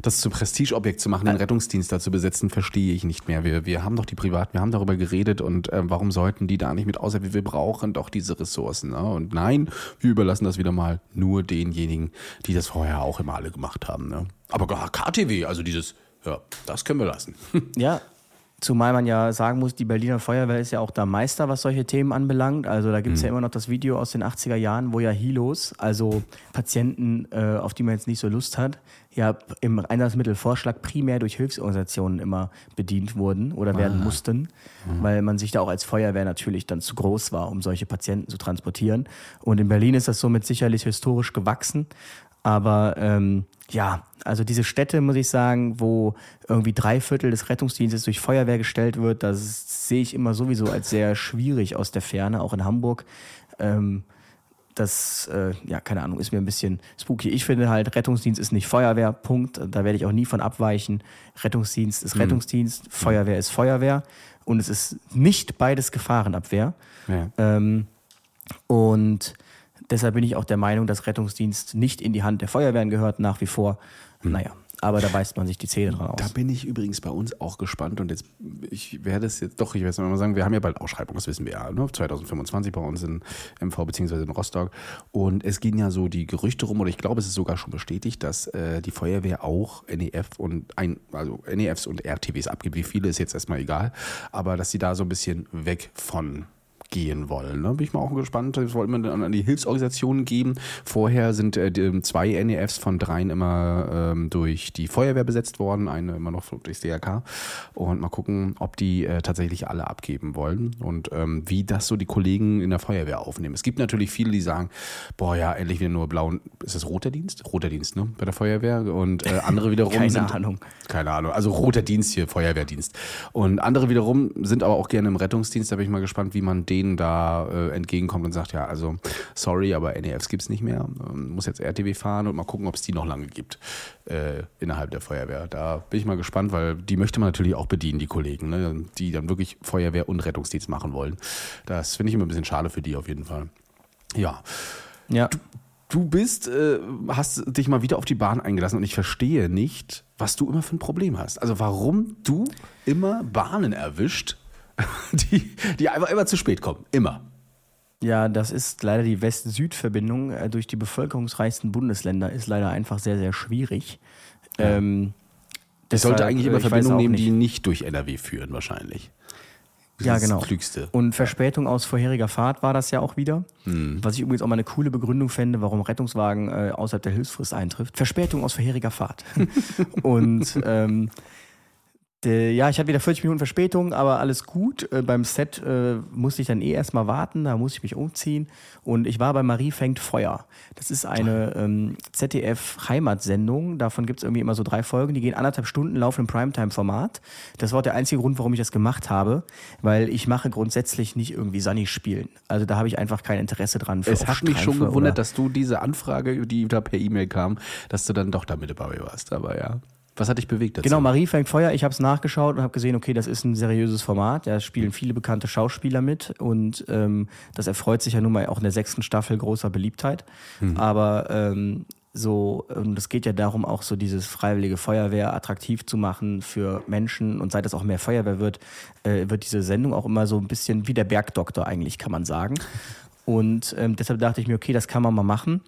das zum Prestigeobjekt zu machen, den Rettungsdienst da zu besetzen, verstehe ich nicht mehr. Wir, wir haben doch die Privat, wir haben darüber geredet und äh, warum sollten die da nicht mit außer wir brauchen doch diese Ressourcen. Ne? Und nein, wir überlassen das wieder mal nur denjenigen, die das vorher auch immer alle gemacht haben. Ne? Aber KTW, also dieses, ja, das können wir lassen. Ja, Zumal man ja sagen muss, die Berliner Feuerwehr ist ja auch der Meister, was solche Themen anbelangt. Also da gibt es mhm. ja immer noch das Video aus den 80er Jahren, wo ja Hilos, also Patienten, äh, auf die man jetzt nicht so Lust hat, ja im Einsatzmittelvorschlag primär durch Hilfsorganisationen immer bedient wurden oder werden ah. mussten, mhm. weil man sich da auch als Feuerwehr natürlich dann zu groß war, um solche Patienten zu transportieren. Und in Berlin ist das somit sicherlich historisch gewachsen. Aber ähm, ja, also diese Städte, muss ich sagen, wo irgendwie drei Viertel des Rettungsdienstes durch Feuerwehr gestellt wird, das sehe ich immer sowieso als sehr schwierig aus der Ferne, auch in Hamburg. Ähm, das, äh, ja, keine Ahnung, ist mir ein bisschen spooky. Ich finde halt, Rettungsdienst ist nicht Feuerwehr, Punkt. Da werde ich auch nie von abweichen. Rettungsdienst ist mhm. Rettungsdienst, Feuerwehr ist Feuerwehr und es ist nicht beides Gefahrenabwehr. Ja. Ähm, und Deshalb bin ich auch der Meinung, dass Rettungsdienst nicht in die Hand der Feuerwehren gehört, nach wie vor. Hm. Naja, aber da beißt man sich die Zähne dran aus. Da bin ich übrigens bei uns auch gespannt und jetzt, ich werde es jetzt, doch, ich werde es mal sagen, wir haben ja bald Ausschreibung, das wissen wir ja, ne? 2025 bei uns in MV bzw. in Rostock und es gehen ja so die Gerüchte rum oder ich glaube, es ist sogar schon bestätigt, dass äh, die Feuerwehr auch NEF und ein, also NEFs und RTWs abgibt, wie viele ist jetzt erstmal egal, aber dass sie da so ein bisschen weg von gehen wollen. Ne? Bin ich mal auch gespannt. Das wollten wir dann an die Hilfsorganisationen geben. Vorher sind äh, zwei NEFs von dreien immer ähm, durch die Feuerwehr besetzt worden, eine immer noch durchs DRK. Und mal gucken, ob die äh, tatsächlich alle abgeben wollen und ähm, wie das so die Kollegen in der Feuerwehr aufnehmen. Es gibt natürlich viele, die sagen, boah ja, endlich wieder nur blau. Ist das roter Dienst? Roter Dienst, ne? Bei der Feuerwehr. Und äh, andere wiederum keine sind. Ahnung. Keine Ahnung. Also roter Dienst hier, Feuerwehrdienst. Und andere wiederum sind aber auch gerne im Rettungsdienst. Da bin ich mal gespannt, wie man den denen da äh, entgegenkommt und sagt, ja, also sorry, aber NEFs gibt es nicht mehr. Ähm, muss jetzt RTW fahren und mal gucken, ob es die noch lange gibt äh, innerhalb der Feuerwehr. Da bin ich mal gespannt, weil die möchte man natürlich auch bedienen, die Kollegen, ne, die dann wirklich Feuerwehr und Rettungsdienst machen wollen. Das finde ich immer ein bisschen schade für die auf jeden Fall. Ja. Ja. Du, du bist, äh, hast dich mal wieder auf die Bahn eingelassen und ich verstehe nicht, was du immer für ein Problem hast. Also warum du immer Bahnen erwischt, die, die einfach immer zu spät kommen. Immer. Ja, das ist leider die West-Süd-Verbindung äh, durch die bevölkerungsreichsten Bundesländer ist leider einfach sehr, sehr schwierig. Ja. Ähm, das sollte eigentlich immer Verbindungen nehmen, nicht. die nicht durch NRW führen, wahrscheinlich. Das ja, genau. Klügste. Und Verspätung aus vorheriger Fahrt war das ja auch wieder. Hm. Was ich übrigens auch mal eine coole Begründung fände, warum Rettungswagen äh, außerhalb der Hilfsfrist eintrifft. Verspätung aus vorheriger Fahrt. und ähm, äh, ja, ich hatte wieder 40 Minuten Verspätung, aber alles gut. Äh, beim Set äh, musste ich dann eh erstmal warten, da musste ich mich umziehen. Und ich war bei Marie fängt Feuer. Das ist eine ähm, ZDF-Heimatsendung. Davon gibt es irgendwie immer so drei Folgen. Die gehen anderthalb Stunden, laufen im Primetime-Format. Das war auch der einzige Grund, warum ich das gemacht habe, weil ich mache grundsätzlich nicht irgendwie Sunny spielen. Also da habe ich einfach kein Interesse dran. es hat mich schon gewundert, dass du diese Anfrage, die da per E-Mail kam, dass du dann doch damit dabei warst. Aber ja. Was hat dich bewegt dazu? Genau, Marie fängt Feuer. Ich habe es nachgeschaut und habe gesehen, okay, das ist ein seriöses Format. Da spielen viele bekannte Schauspieler mit und ähm, das erfreut sich ja nun mal auch in der sechsten Staffel großer Beliebtheit. Mhm. Aber ähm, so, das geht ja darum, auch so dieses freiwillige Feuerwehr attraktiv zu machen für Menschen und seit es auch mehr Feuerwehr wird, äh, wird diese Sendung auch immer so ein bisschen wie der Bergdoktor eigentlich, kann man sagen. Und ähm, deshalb dachte ich mir, okay, das kann man mal machen.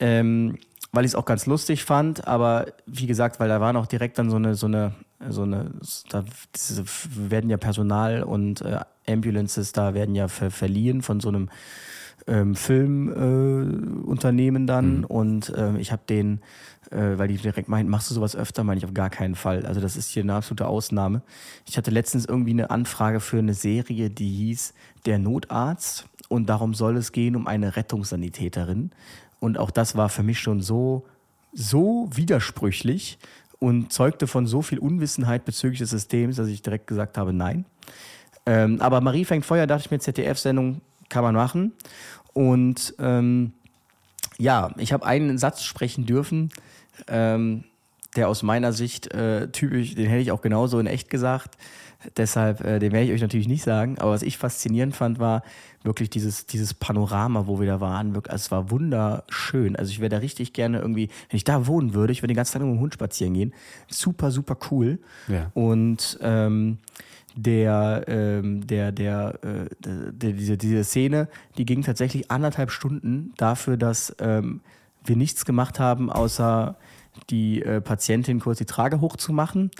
Ähm, weil ich es auch ganz lustig fand, aber wie gesagt, weil da war noch direkt dann so eine, so eine, so eine, da werden ja Personal und äh, Ambulances da werden ja ver verliehen von so einem ähm, Filmunternehmen äh, dann mhm. und äh, ich habe den, äh, weil die direkt meinten, machst du sowas öfter? Meine ich auf gar keinen Fall. Also das ist hier eine absolute Ausnahme. Ich hatte letztens irgendwie eine Anfrage für eine Serie, die hieß Der Notarzt und darum soll es gehen um eine Rettungssanitäterin und auch das war für mich schon so so widersprüchlich und zeugte von so viel Unwissenheit bezüglich des Systems, dass ich direkt gesagt habe, nein. Ähm, aber Marie fängt Feuer, dachte ich mir, ZDF-Sendung kann man machen. Und ähm, ja, ich habe einen Satz sprechen dürfen, ähm, der aus meiner Sicht äh, typisch, den hätte ich auch genauso in echt gesagt. Deshalb, äh, den werde ich euch natürlich nicht sagen. Aber was ich faszinierend fand, war wirklich dieses, dieses Panorama, wo wir da waren. Wirklich, also es war wunderschön. Also ich wäre da richtig gerne irgendwie, wenn ich da wohnen würde, ich würde den ganzen Tag mit dem Hund spazieren gehen. Super, super cool. Ja. Und ähm, der, ähm, der, der, äh, der, diese, diese Szene, die ging tatsächlich anderthalb Stunden dafür, dass ähm, wir nichts gemacht haben, außer die äh, Patientin kurz die Trage hochzumachen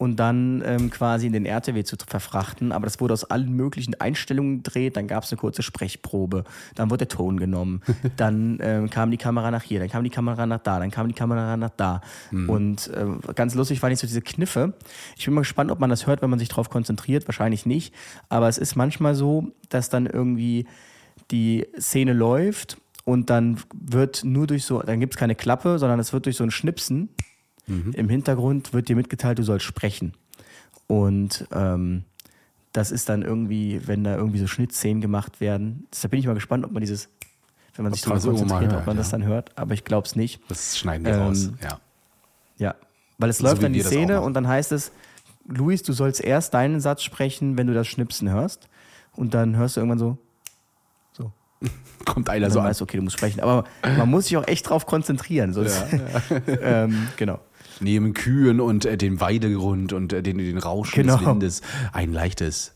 und dann ähm, quasi in den RTW zu verfrachten. Aber das wurde aus allen möglichen Einstellungen gedreht. Dann gab es eine kurze Sprechprobe. Dann wurde der Ton genommen. dann ähm, kam die Kamera nach hier, dann kam die Kamera nach da, dann kam die Kamera nach da. Mhm. Und äh, ganz lustig waren nicht so diese Kniffe. Ich bin mal gespannt, ob man das hört, wenn man sich darauf konzentriert. Wahrscheinlich nicht. Aber es ist manchmal so, dass dann irgendwie die Szene läuft und dann wird nur durch so, dann gibt es keine Klappe, sondern es wird durch so ein Schnipsen Mhm. Im Hintergrund wird dir mitgeteilt, du sollst sprechen. Und ähm, das ist dann irgendwie, wenn da irgendwie so Schnittszenen gemacht werden. Deshalb bin ich mal gespannt, ob man dieses, wenn man ob sich darauf konzentriert, hört, ob man ja. das dann hört. Aber ich glaube es nicht. Das schneiden wir ähm, raus, ja. Ja, weil es so läuft dann die Szene und dann heißt es, Luis, du sollst erst deinen Satz sprechen, wenn du das Schnipsen hörst. Und dann hörst du irgendwann so, so. Kommt einer so an. Weißt, okay, du musst sprechen. Aber man muss sich auch echt drauf konzentrieren. Sonst, ja, ja. ähm, genau neben Kühen und äh, dem Weidegrund und äh, den, den Rauschen genau. des Windes ein leichtes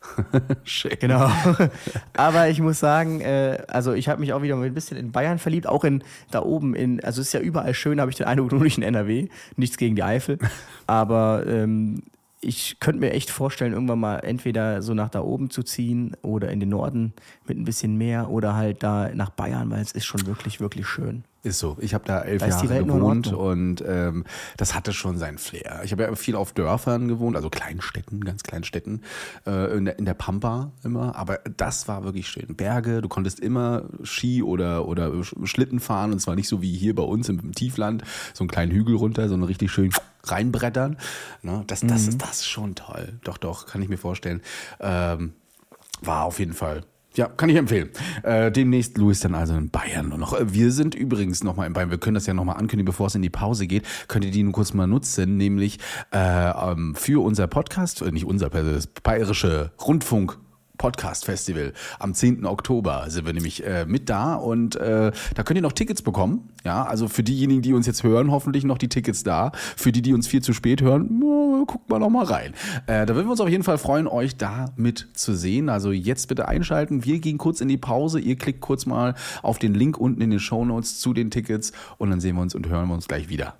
genau. Aber ich muss sagen, äh, also ich habe mich auch wieder ein bisschen in Bayern verliebt, auch in da oben in, also es ist ja überall schön, habe ich den Eindruck, nur nicht in NRW. Nichts gegen die Eifel. Aber ähm, ich könnte mir echt vorstellen, irgendwann mal entweder so nach da oben zu ziehen oder in den Norden mit ein bisschen mehr oder halt da nach Bayern, weil es ist schon wirklich, wirklich schön. Ist so. Ich habe da elf da Jahre gewohnt und ähm, das hatte schon seinen Flair. Ich habe ja viel auf Dörfern gewohnt, also Kleinstädten, ganz kleinen Städten, äh, in, der, in der Pampa immer. Aber das war wirklich schön. Berge, du konntest immer Ski oder, oder Schlitten fahren und zwar nicht so wie hier bei uns im Tiefland, so einen kleinen Hügel runter, sondern richtig schön reinbrettern. Ne? Das, das, mhm. ist, das ist schon toll. Doch, doch, kann ich mir vorstellen. Ähm, war auf jeden Fall ja, kann ich empfehlen. Äh, demnächst Louis dann also in Bayern nur noch. Äh, wir sind übrigens nochmal in Bayern. Wir können das ja nochmal ankündigen, bevor es in die Pause geht. Könnt ihr die nur kurz mal nutzen, nämlich äh, ähm, für unser Podcast, äh, nicht unser, das bayerische Rundfunk Podcast Festival. Am 10. Oktober sind wir nämlich äh, mit da und äh, da könnt ihr noch Tickets bekommen. Ja, also für diejenigen, die uns jetzt hören, hoffentlich noch die Tickets da. Für die, die uns viel zu spät hören, guckt mal noch mal rein. Äh, da würden wir uns auf jeden Fall freuen, euch da mit zu sehen. Also jetzt bitte einschalten. Wir gehen kurz in die Pause. Ihr klickt kurz mal auf den Link unten in den Show Notes zu den Tickets und dann sehen wir uns und hören wir uns gleich wieder.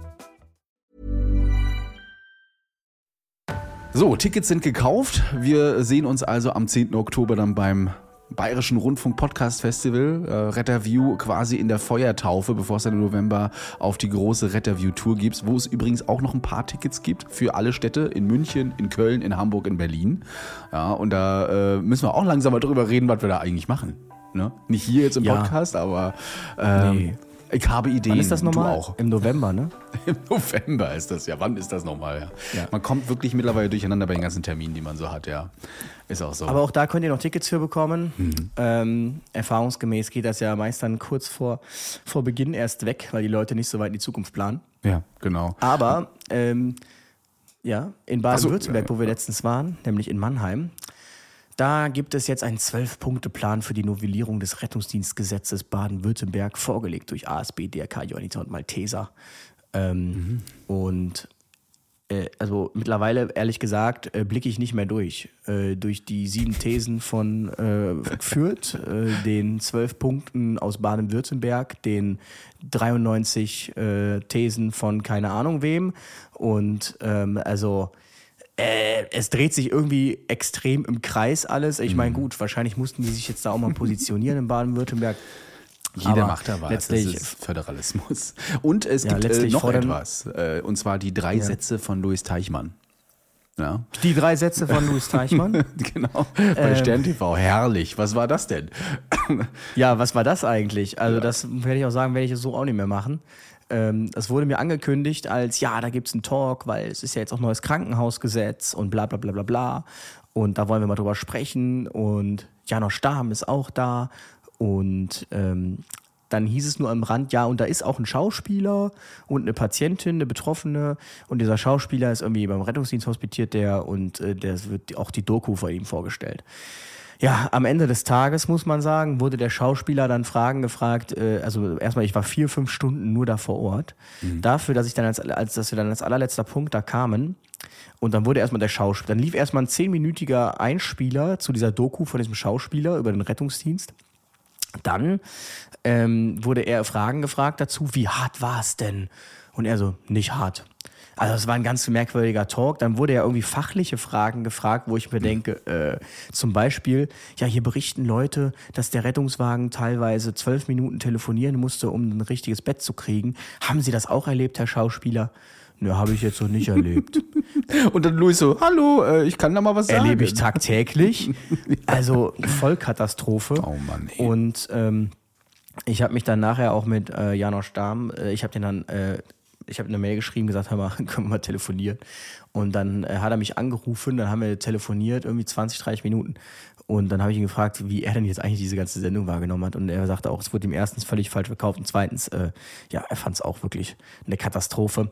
So, Tickets sind gekauft. Wir sehen uns also am 10. Oktober dann beim Bayerischen Rundfunk Podcast Festival, äh, Retterview quasi in der Feuertaufe, bevor es dann im November auf die große Retterview Tour gibt, wo es übrigens auch noch ein paar Tickets gibt für alle Städte in München, in Köln, in Hamburg, in Berlin. Ja, und da äh, müssen wir auch langsam mal drüber reden, was wir da eigentlich machen. Ne? Nicht hier jetzt im ja. Podcast, aber ähm, nee. Ich habe Ideen. Wann ist das nochmal? auch. Im November, ne? Im November ist das ja. Wann ist das nochmal? Ja. ja. Man kommt wirklich mittlerweile durcheinander bei den ganzen Terminen, die man so hat, ja. Ist auch so. Aber auch da könnt ihr noch Tickets für bekommen. Mhm. Ähm, erfahrungsgemäß geht das ja meist dann kurz vor, vor Beginn erst weg, weil die Leute nicht so weit in die Zukunft planen. Ja, genau. Aber ähm, ja, in Baden-Württemberg, so, wo wir letztens waren, nämlich in Mannheim, Da gibt es jetzt einen Zwölf-Punkte-Plan für die Novellierung des Rettungsdienstgesetzes Baden-Württemberg, vorgelegt durch ASB, DRK, Johanniter und Malteser. Ähm, mhm. Und äh, also mittlerweile, ehrlich gesagt, äh, blicke ich nicht mehr durch. Äh, durch die sieben Thesen von äh, Fürth, äh, den zwölf Punkten aus Baden-Württemberg, den 93 äh, Thesen von keine Ahnung wem. Und ähm, also äh, es dreht sich irgendwie extrem im Kreis alles. Ich meine, mhm. gut, wahrscheinlich mussten die sich jetzt da auch mal positionieren in Baden-Württemberg. Jeder macht da was. Letztlich, das ist Föderalismus. Und es ja, gibt äh, noch etwas. Äh, und zwar die drei ja. Sätze von Louis Teichmann. Ja. Die drei Sätze von Louis Teichmann. genau. Bei ähm, Stern TV. Herrlich. Was war das denn? ja, was war das eigentlich? Also, das werde ich auch sagen, werde ich so auch nicht mehr machen. Ähm, das wurde mir angekündigt als, ja, da gibt es einen Talk, weil es ist ja jetzt auch neues Krankenhausgesetz und bla bla bla bla bla. Und da wollen wir mal drüber sprechen. Und Janosch Stahm ist auch da. Und ähm, dann hieß es nur am Rand, ja, und da ist auch ein Schauspieler und eine Patientin, eine Betroffene. Und dieser Schauspieler ist irgendwie beim Rettungsdienst hospitiert, der und äh, der wird auch die Doku vor ihm vorgestellt. Ja, am Ende des Tages muss man sagen, wurde der Schauspieler dann Fragen gefragt. Äh, also erstmal, ich war vier, fünf Stunden nur da vor Ort. Mhm. Dafür, dass ich dann als, als dass wir dann als allerletzter Punkt da kamen. Und dann wurde erstmal der Schauspieler, dann lief erstmal ein zehnminütiger Einspieler zu dieser Doku von diesem Schauspieler über den Rettungsdienst. Dann ähm, wurde er Fragen gefragt dazu, wie hart war es denn? Und er so, nicht hart. Also es war ein ganz merkwürdiger Talk. Dann wurde er irgendwie fachliche Fragen gefragt, wo ich mir denke, äh, zum Beispiel, ja, hier berichten Leute, dass der Rettungswagen teilweise zwölf Minuten telefonieren musste, um ein richtiges Bett zu kriegen. Haben Sie das auch erlebt, Herr Schauspieler? Ne, habe ich jetzt noch nicht erlebt. Und dann Luis so, hallo, äh, ich kann da mal was sagen. Erlebe ich tagtäglich. Also Vollkatastrophe. Oh Mann. Ey. Und ähm, ich habe mich dann nachher auch mit äh, Janosch Stamm, äh, ich habe den dann, äh, ich habe eine Mail geschrieben, gesagt, hör mal, können wir mal telefonieren. Und dann äh, hat er mich angerufen, dann haben wir telefoniert, irgendwie 20, 30 Minuten. Und dann habe ich ihn gefragt, wie er denn jetzt eigentlich diese ganze Sendung wahrgenommen hat. Und er sagte auch, es wurde ihm erstens völlig falsch verkauft und zweitens, äh, ja, er fand es auch wirklich eine Katastrophe.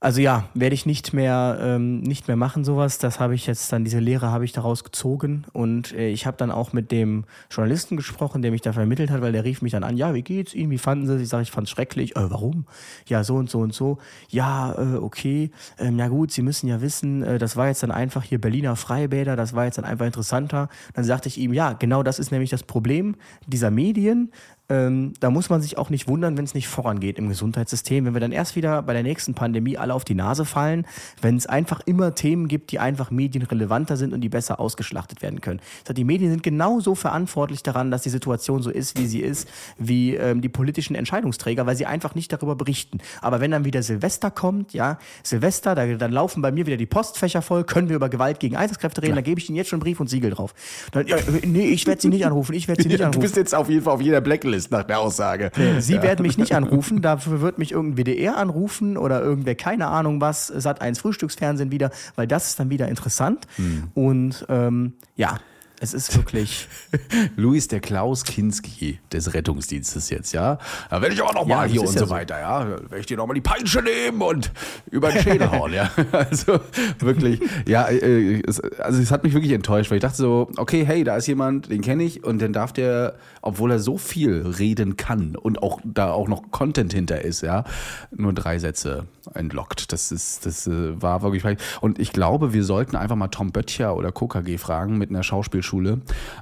Also ja, werde ich nicht mehr, ähm, nicht mehr machen sowas. Das habe ich jetzt dann, diese Lehre habe ich daraus gezogen. Und äh, ich habe dann auch mit dem Journalisten gesprochen, der mich da vermittelt hat, weil der rief mich dann an, ja, wie geht's Ihnen? Wie fanden Sie es? Ich sage, ich fand es schrecklich. Äh, warum? Ja, so und so und so. Ja, äh, okay. Ähm, ja gut, Sie müssen ja wissen, äh, das war jetzt dann einfach hier Berliner Freibäder, das war jetzt dann einfach interessanter. Dann sagte ich ihm, ja, genau das ist nämlich das Problem dieser Medien. Ähm, da muss man sich auch nicht wundern, wenn es nicht vorangeht im Gesundheitssystem, wenn wir dann erst wieder bei der nächsten Pandemie alle auf die Nase fallen, wenn es einfach immer Themen gibt, die einfach medienrelevanter sind und die besser ausgeschlachtet werden können. Die Medien sind genauso verantwortlich daran, dass die Situation so ist, wie sie ist, wie ähm, die politischen Entscheidungsträger, weil sie einfach nicht darüber berichten. Aber wenn dann wieder Silvester kommt, ja, Silvester, da, dann laufen bei mir wieder die Postfächer voll, können wir über Gewalt gegen Einsatzkräfte reden, ja. da gebe ich Ihnen jetzt schon Brief und Siegel drauf. Dann, ja, nee, ich werde Sie nicht anrufen, ich werde Sie nicht anrufen. Du bist jetzt auf jeden Fall auf jeder Blacklist ist nach der Aussage. Sie ja. werden mich nicht anrufen, dafür wird mich irgendein WDR anrufen oder irgendwer, keine Ahnung was, Sat 1 Frühstücksfernsehen wieder, weil das ist dann wieder interessant. Hm. Und ähm, ja, es ist wirklich. Luis der Klaus Kinski des Rettungsdienstes jetzt, ja. Da werde ich auch noch mal ja, hier und so, so weiter, ja. Werde ich dir noch mal die Peitsche nehmen und über den Schädel hauen, ja. Also wirklich, ja, äh, es, also es hat mich wirklich enttäuscht, weil ich dachte so, okay, hey, da ist jemand, den kenne ich und dann darf der, obwohl er so viel reden kann und auch da auch noch Content hinter ist, ja, nur drei Sätze entlockt. Das ist, das äh, war wirklich. Und ich glaube, wir sollten einfach mal Tom Böttcher oder KKG fragen mit einer Schauspielschule,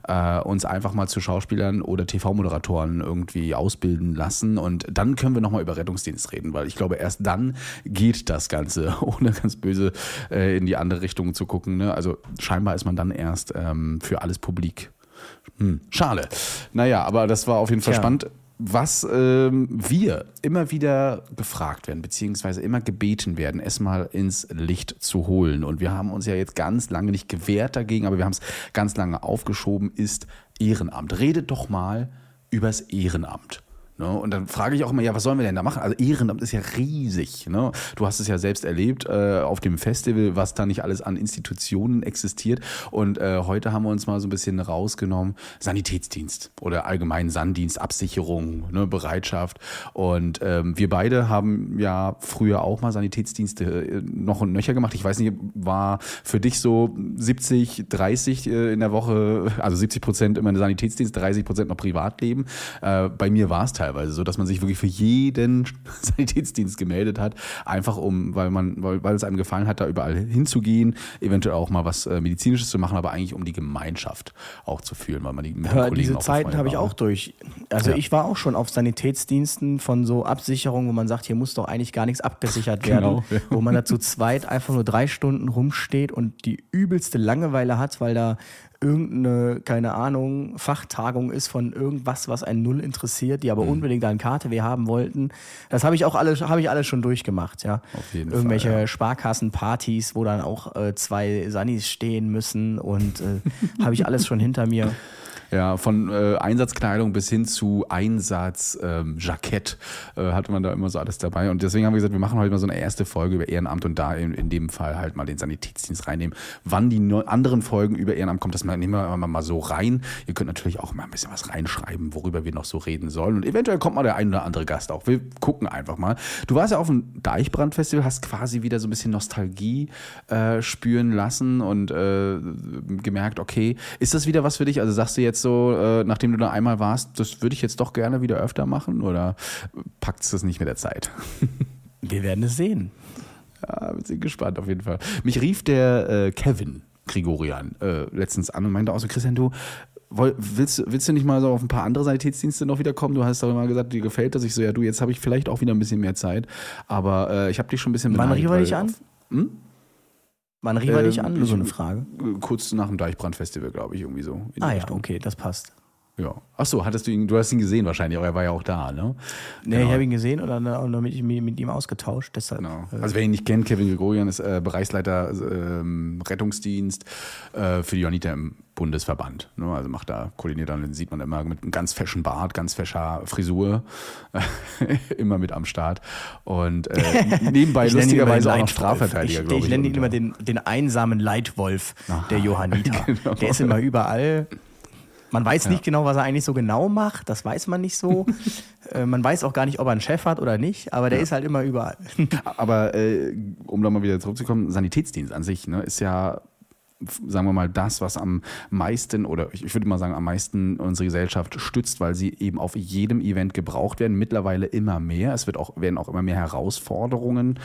äh, uns einfach mal zu Schauspielern oder TV-Moderatoren irgendwie ausbilden lassen. Und dann können wir nochmal über Rettungsdienst reden, weil ich glaube, erst dann geht das Ganze, ohne ganz böse äh, in die andere Richtung zu gucken. Ne? Also scheinbar ist man dann erst ähm, für alles publik. Hm, schade. Naja, aber das war auf jeden Fall Tja. spannend was ähm, wir immer wieder gefragt werden, beziehungsweise immer gebeten werden, es mal ins Licht zu holen. Und wir haben uns ja jetzt ganz lange nicht gewehrt dagegen, aber wir haben es ganz lange aufgeschoben, ist Ehrenamt. Redet doch mal übers Ehrenamt. Ne? Und dann frage ich auch immer, ja, was sollen wir denn da machen? Also Ehrenamt ist ja riesig. Ne? Du hast es ja selbst erlebt äh, auf dem Festival, was da nicht alles an Institutionen existiert. Und äh, heute haben wir uns mal so ein bisschen rausgenommen, Sanitätsdienst oder allgemein Sanddienst, Absicherung, ne, Bereitschaft. Und ähm, wir beide haben ja früher auch mal Sanitätsdienste äh, noch und nöcher gemacht. Ich weiß nicht, war für dich so 70, 30 äh, in der Woche, also 70 Prozent immer Sanitätsdienst, 30 Prozent noch Privatleben. Äh, bei mir war es teilweise so, dass man sich wirklich für jeden Sanitätsdienst gemeldet hat, einfach um, weil man, weil, weil es einem gefallen hat, da überall hinzugehen, eventuell auch mal was äh, Medizinisches zu machen, aber eigentlich um die Gemeinschaft auch zu fühlen, weil man die mit ja, Diese Zeiten habe ich auch durch. Also ja. ich war auch schon auf Sanitätsdiensten von so Absicherungen, wo man sagt, hier muss doch eigentlich gar nichts abgesichert werden, genau, wo man da zu zweit einfach nur drei Stunden rumsteht und die übelste Langeweile hat, weil da irgendeine, keine Ahnung, Fachtagung ist von irgendwas, was einen null interessiert, die aber mhm. unbedingt eine Karte wir haben wollten. Das habe ich auch alles, habe ich alles schon durchgemacht, ja. Auf jeden Irgendwelche Fall, ja. Sparkassenpartys, wo dann auch äh, zwei Sunnis stehen müssen und äh, habe ich alles schon hinter mir. Ja, von äh, Einsatzkleidung bis hin zu Einsatzjackett ähm, äh, hatte man da immer so alles dabei. Und deswegen haben wir gesagt, wir machen heute mal so eine erste Folge über Ehrenamt und da in, in dem Fall halt mal den Sanitätsdienst reinnehmen. Wann die no anderen Folgen über Ehrenamt kommt, das nehmen wir mal, so rein. Ihr könnt natürlich auch mal ein bisschen was reinschreiben, worüber wir noch so reden sollen. Und eventuell kommt mal der ein oder andere Gast auch. Wir gucken einfach mal. Du warst ja auf dem Deichbrandfestival, hast quasi wieder so ein bisschen Nostalgie äh, spüren lassen und äh, gemerkt, okay, ist das wieder was für dich? Also sagst du jetzt so, äh, nachdem du da einmal warst, das würde ich jetzt doch gerne wieder öfter machen oder packt es das nicht mit der Zeit? Wir werden es sehen. Ja, wir sind gespannt auf jeden Fall. Mich rief der äh, Kevin Grigorian äh, letztens an und meinte auch so, Christian, du willst, willst du nicht mal so auf ein paar andere Sanitätsdienste noch wieder kommen? Du hast doch immer gesagt, dir gefällt das. Ich so, ja, du, jetzt habe ich vielleicht auch wieder ein bisschen mehr Zeit. Aber äh, ich habe dich schon ein bisschen Wann rief er dich an? Hm? Wann rief er dich ähm, an? Nur so eine Frage. Kurz nach dem Deichbrandfestival, glaube ich, irgendwie so. ah ja, okay, das passt. Ja. Achso, hattest du ihn, du hast ihn gesehen wahrscheinlich, aber er war ja auch da, ne? Nee, genau. ich habe ihn gesehen und dann auch noch mit, ihm ausgetauscht. Deshalb, genau. Äh, also wer ihn nicht kennt, Kevin Gregorian ist äh, Bereichsleiter äh, Rettungsdienst äh, für die Jonita im Bundesverband. Ne? Also macht da, koordiniert dann, den sieht man immer mit einem ganz feschen Bart, ganz fescher Frisur, immer mit am Start. Und äh, nebenbei lustigerweise auch noch Strafverteidiger, glaube ich. Ich nenne ihn immer den, den einsamen Leitwolf Aha, der Johanniter. Genau. Der ist immer überall man weiß ja. nicht genau, was er eigentlich so genau macht, das weiß man nicht so. äh, man weiß auch gar nicht, ob er einen Chef hat oder nicht, aber der ja. ist halt immer überall. aber äh, um da mal wieder zurückzukommen, Sanitätsdienst an sich ne, ist ja sagen wir mal, das, was am meisten oder ich würde mal sagen, am meisten unsere Gesellschaft stützt, weil sie eben auf jedem Event gebraucht werden. Mittlerweile immer mehr. Es wird auch, werden auch immer mehr Herausforderungen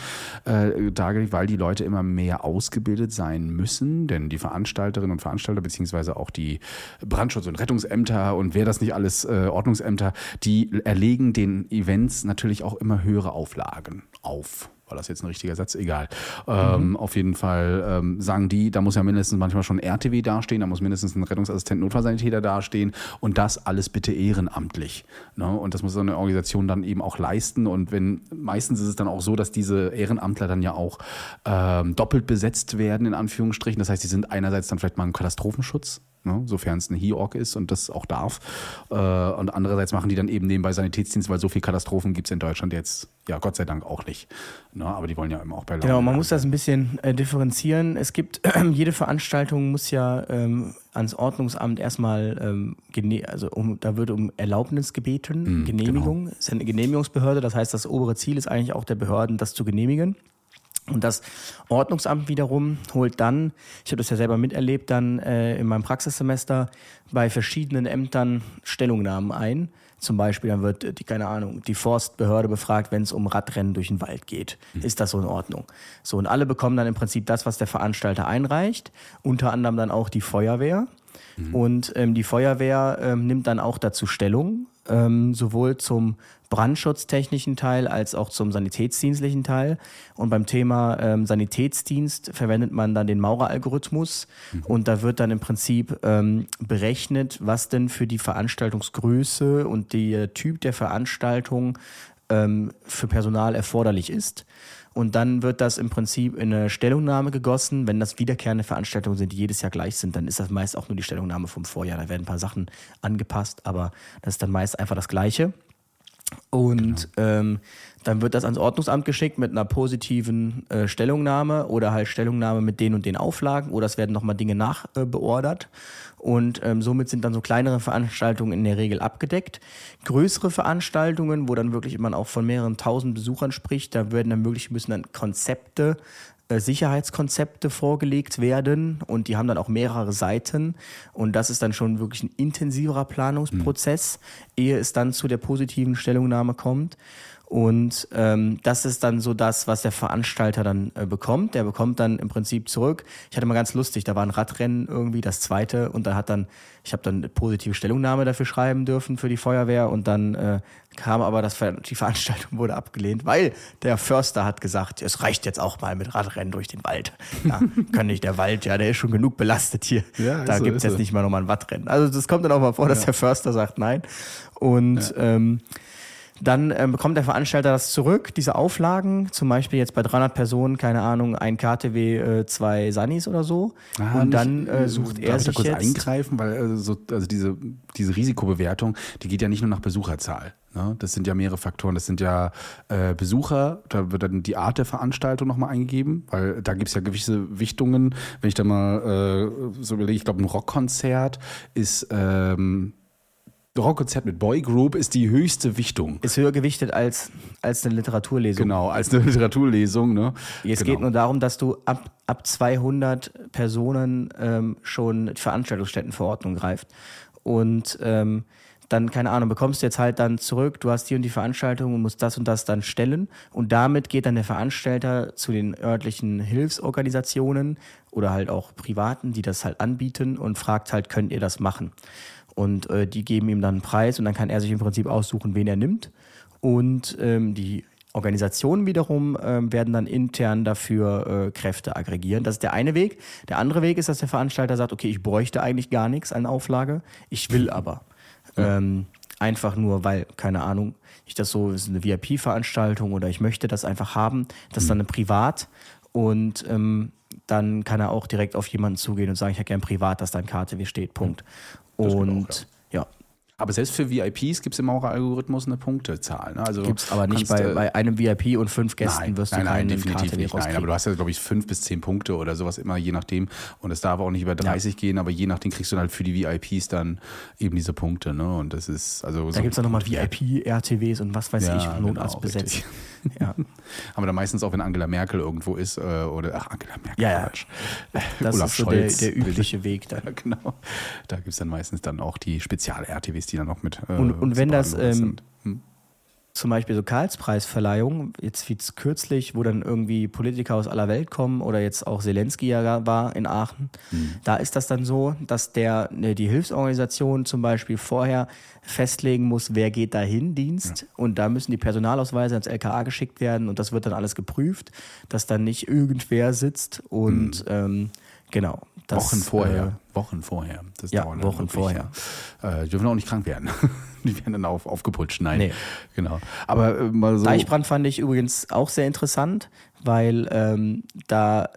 äh, dargelegt, weil die Leute immer mehr ausgebildet sein müssen. Denn die Veranstalterinnen und Veranstalter, beziehungsweise auch die Brandschutz- und Rettungsämter und wer das nicht alles, äh, Ordnungsämter, die erlegen den Events natürlich auch immer höhere Auflagen auf war das jetzt ein richtiger Satz? Egal. Ähm, mhm. Auf jeden Fall ähm, sagen die, da muss ja mindestens manchmal schon RTW dastehen, da muss mindestens ein Rettungsassistent, Notfallsanitäter dastehen und das alles bitte ehrenamtlich. Ne? Und das muss so eine Organisation dann eben auch leisten. Und wenn meistens ist es dann auch so, dass diese Ehrenamtler dann ja auch ähm, doppelt besetzt werden, in Anführungsstrichen. Das heißt, die sind einerseits dann vielleicht mal im Katastrophenschutz, ne? sofern es ein HIORG ist und das auch darf. Äh, und andererseits machen die dann eben nebenbei Sanitätsdienst, weil so viele Katastrophen gibt es in Deutschland jetzt, ja Gott sei Dank auch nicht. Ne? Aber die wollen ja immer auch bei Laune Genau, man muss das ein bisschen äh, differenzieren. Es gibt, äh, jede Veranstaltung muss ja ähm, ans Ordnungsamt erstmal, ähm, also um, da wird um Erlaubnis gebeten, mm, Genehmigung. Genau. ist eine Genehmigungsbehörde, das heißt, das obere Ziel ist eigentlich auch der Behörden, das zu genehmigen. Und das Ordnungsamt wiederum holt dann, ich habe das ja selber miterlebt, dann äh, in meinem Praxissemester bei verschiedenen Ämtern Stellungnahmen ein. Zum Beispiel, dann wird die, keine Ahnung, die Forstbehörde befragt, wenn es um Radrennen durch den Wald geht. Mhm. Ist das so in Ordnung? So, und alle bekommen dann im Prinzip das, was der Veranstalter einreicht, unter anderem dann auch die Feuerwehr. Mhm. Und ähm, die Feuerwehr ähm, nimmt dann auch dazu Stellung, ähm, sowohl zum brandschutztechnischen Teil als auch zum sanitätsdienstlichen Teil. Und beim Thema ähm, Sanitätsdienst verwendet man dann den Maurer-Algorithmus mhm. und da wird dann im Prinzip ähm, berechnet, was denn für die Veranstaltungsgröße und der Typ der Veranstaltung ähm, für Personal erforderlich ist. Und dann wird das im Prinzip in eine Stellungnahme gegossen. Wenn das wiederkehrende Veranstaltungen sind, die jedes Jahr gleich sind, dann ist das meist auch nur die Stellungnahme vom Vorjahr. Da werden ein paar Sachen angepasst, aber das ist dann meist einfach das Gleiche. Und genau. ähm, dann wird das ans Ordnungsamt geschickt mit einer positiven äh, Stellungnahme oder halt Stellungnahme mit den und den Auflagen oder es werden nochmal Dinge nachbeordert. Äh, und ähm, somit sind dann so kleinere Veranstaltungen in der Regel abgedeckt. Größere Veranstaltungen, wo dann wirklich man auch von mehreren tausend Besuchern spricht, da werden dann wirklich müssen dann Konzepte Sicherheitskonzepte vorgelegt werden und die haben dann auch mehrere Seiten und das ist dann schon wirklich ein intensiverer Planungsprozess, mhm. ehe es dann zu der positiven Stellungnahme kommt. Und ähm, das ist dann so das, was der Veranstalter dann äh, bekommt. Der bekommt dann im Prinzip zurück. Ich hatte mal ganz lustig, da war ein Radrennen irgendwie, das zweite, und da hat dann, ich habe dann eine positive Stellungnahme dafür schreiben dürfen für die Feuerwehr und dann äh, kam aber das, die Veranstaltung wurde abgelehnt, weil der Förster hat gesagt, es reicht jetzt auch mal mit Radrennen durch den Wald. Ja, kann nicht der Wald, ja, der ist schon genug belastet hier. Ja, da so, gibt's jetzt so. nicht mal nochmal ein Wattrennen. Also das kommt dann auch mal vor, dass ja. der Förster sagt nein. Und ja. ähm, dann ähm, bekommt der Veranstalter das zurück, diese Auflagen, zum Beispiel jetzt bei 300 Personen, keine Ahnung, ein KTW, äh, zwei Sunnies oder so. Ah, und dann äh, sucht er sich da kurz jetzt eingreifen, weil äh, so, also diese, diese Risikobewertung, die geht ja nicht nur nach Besucherzahl. Ne? Das sind ja mehrere Faktoren. Das sind ja äh, Besucher, da wird dann die Art der Veranstaltung nochmal eingegeben, weil da gibt es ja gewisse Wichtungen. Wenn ich da mal äh, so überlege, ich glaube, ein Rockkonzert ist ähm, Rockkonzert mit Boygroup ist die höchste Wichtung. Ist höher gewichtet als, als eine Literaturlesung. Genau, als eine Literaturlesung. Ne? Jetzt genau. geht nur darum, dass du ab, ab 200 Personen ähm, schon Veranstaltungsstättenverordnung greift. Und ähm, dann, keine Ahnung, bekommst du jetzt halt dann zurück, du hast die und die Veranstaltung und musst das und das dann stellen. Und damit geht dann der Veranstalter zu den örtlichen Hilfsorganisationen oder halt auch Privaten, die das halt anbieten und fragt halt, könnt ihr das machen? Und äh, die geben ihm dann einen Preis und dann kann er sich im Prinzip aussuchen, wen er nimmt. Und ähm, die Organisationen wiederum ähm, werden dann intern dafür äh, Kräfte aggregieren. Das ist der eine Weg. Der andere Weg ist, dass der Veranstalter sagt, okay, ich bräuchte eigentlich gar nichts an Auflage, ich will aber. Ähm, einfach nur, weil, keine Ahnung, ich das so, es ist eine VIP-Veranstaltung oder ich möchte das einfach haben. Das ist dann eine Privat und ähm, dann kann er auch direkt auf jemanden zugehen und sagen, ich hätte gern privat, dass dein KTW steht, Punkt. Und. Aber selbst für VIPs gibt es im Maurer-Algorithmus eine Punktezahl. Ne? Also gibt es aber nicht bei, bei, einem VIP und fünf Gästen nein, wirst du nein, nein, definitiv Karte nicht. Nein, aber du hast ja, glaube ich, fünf bis zehn Punkte oder sowas immer, je nachdem. Und es darf auch nicht über 30 ja. gehen, aber je nachdem kriegst du halt für die VIPs dann eben diese Punkte. Ne? Und das ist also. Da so gibt es dann nochmal VIP-RTWs und was weiß ja, ich, Notarzt genau, besetzt. Ja. Aber da meistens auch, wenn Angela Merkel irgendwo ist, äh, oder ach, Angela Merkel, ja, ja. Das Olaf ist so Scholz. Der, der übliche Weg dann. Ja, genau. Da gibt es dann meistens dann auch die Spezial-RTWs, die dann noch mit. Äh, und, und wenn das ähm, hm? zum Beispiel so Karlspreisverleihung, jetzt wie kürzlich, wo dann irgendwie Politiker aus aller Welt kommen oder jetzt auch Zelensky ja war in Aachen, mhm. da ist das dann so, dass der ne, die Hilfsorganisation zum Beispiel vorher festlegen muss, wer geht dahin, Dienst. Ja. Und da müssen die Personalausweise ans LKA geschickt werden und das wird dann alles geprüft, dass dann nicht irgendwer sitzt und mhm. ähm, genau. Das, Wochen vorher. Äh, Wochen vorher. Das ja, Wochen vorher. Äh, die dürfen auch nicht krank werden. die werden dann auf, aufgeputscht. Nein. Nee. Genau. Aber äh, mal so. Deichbrand fand ich übrigens auch sehr interessant, weil ähm, da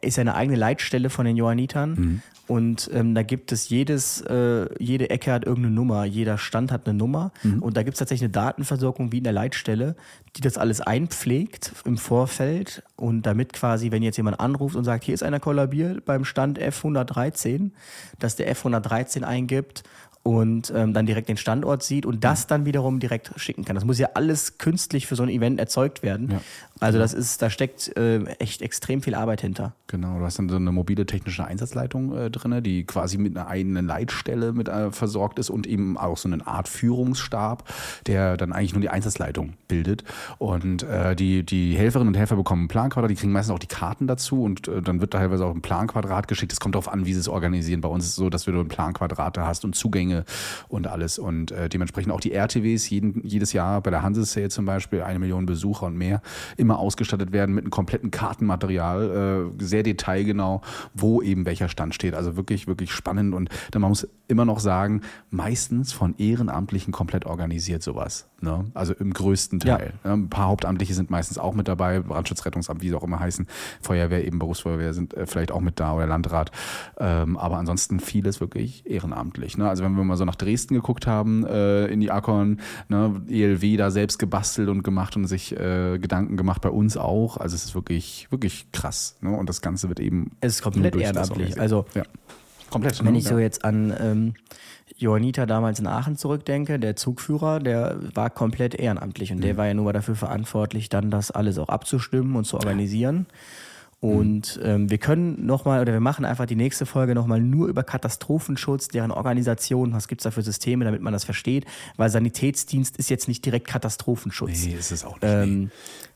ist eine eigene Leitstelle von den Johannitern. Mhm. Und ähm, da gibt es jedes, äh, jede Ecke hat irgendeine Nummer, jeder Stand hat eine Nummer. Mhm. Und da gibt es tatsächlich eine Datenversorgung wie in der Leitstelle, die das alles einpflegt im Vorfeld. Und damit quasi, wenn jetzt jemand anruft und sagt, hier ist einer kollabiert beim Stand F113, dass der F113 eingibt und ähm, dann direkt den Standort sieht und das dann wiederum direkt schicken kann. Das muss ja alles künstlich für so ein Event erzeugt werden. Ja. Also das ist, da steckt äh, echt extrem viel Arbeit hinter. Genau, du hast dann so eine mobile technische Einsatzleitung äh, drin, die quasi mit einer eigenen Leitstelle mit äh, versorgt ist und eben auch so eine Art Führungsstab, der dann eigentlich nur die Einsatzleitung bildet. Und äh, die, die Helferinnen und Helfer bekommen ein Planquadrat, die kriegen meistens auch die Karten dazu und äh, dann wird da teilweise auch ein Planquadrat geschickt. Es kommt darauf an, wie sie es organisieren. Bei uns ist es so, dass du ein Planquadrat hast und Zugänge und alles. Und äh, dementsprechend auch die RTWs jeden, jedes Jahr bei der Hansesale zum Beispiel, eine Million Besucher und mehr immer ausgestattet werden mit einem kompletten Kartenmaterial, äh, sehr detailgenau, wo eben welcher Stand steht. Also wirklich, wirklich spannend und man muss immer noch sagen, meistens von Ehrenamtlichen komplett organisiert sowas. Ne? Also im größten Teil. Ja. Ein paar Hauptamtliche sind meistens auch mit dabei, Brandschutzrettungsamt, wie sie auch immer heißen, Feuerwehr, eben Berufsfeuerwehr sind äh, vielleicht auch mit da oder Landrat. Ähm, aber ansonsten vieles wirklich ehrenamtlich. Ne? Also wenn wir mal so nach Dresden geguckt haben, äh, in die Akon, ne? ELW da selbst gebastelt und gemacht und sich äh, Gedanken gemacht, bei uns auch. Also es ist wirklich, wirklich krass. Ne? Und das Ganze wird eben. Es ist komplett ehrenamtlich. Also ja. komplett. Wenn ne? ich so jetzt an ähm, Johanniter damals in Aachen zurückdenke, der Zugführer, der war komplett ehrenamtlich und mhm. der war ja nur dafür verantwortlich, dann das alles auch abzustimmen und zu organisieren. Und ähm, wir können nochmal, oder wir machen einfach die nächste Folge nochmal nur über Katastrophenschutz, deren Organisation, was gibt es da für Systeme, damit man das versteht, weil Sanitätsdienst ist jetzt nicht direkt Katastrophenschutz. Nee, ist es auch nicht. Ähm,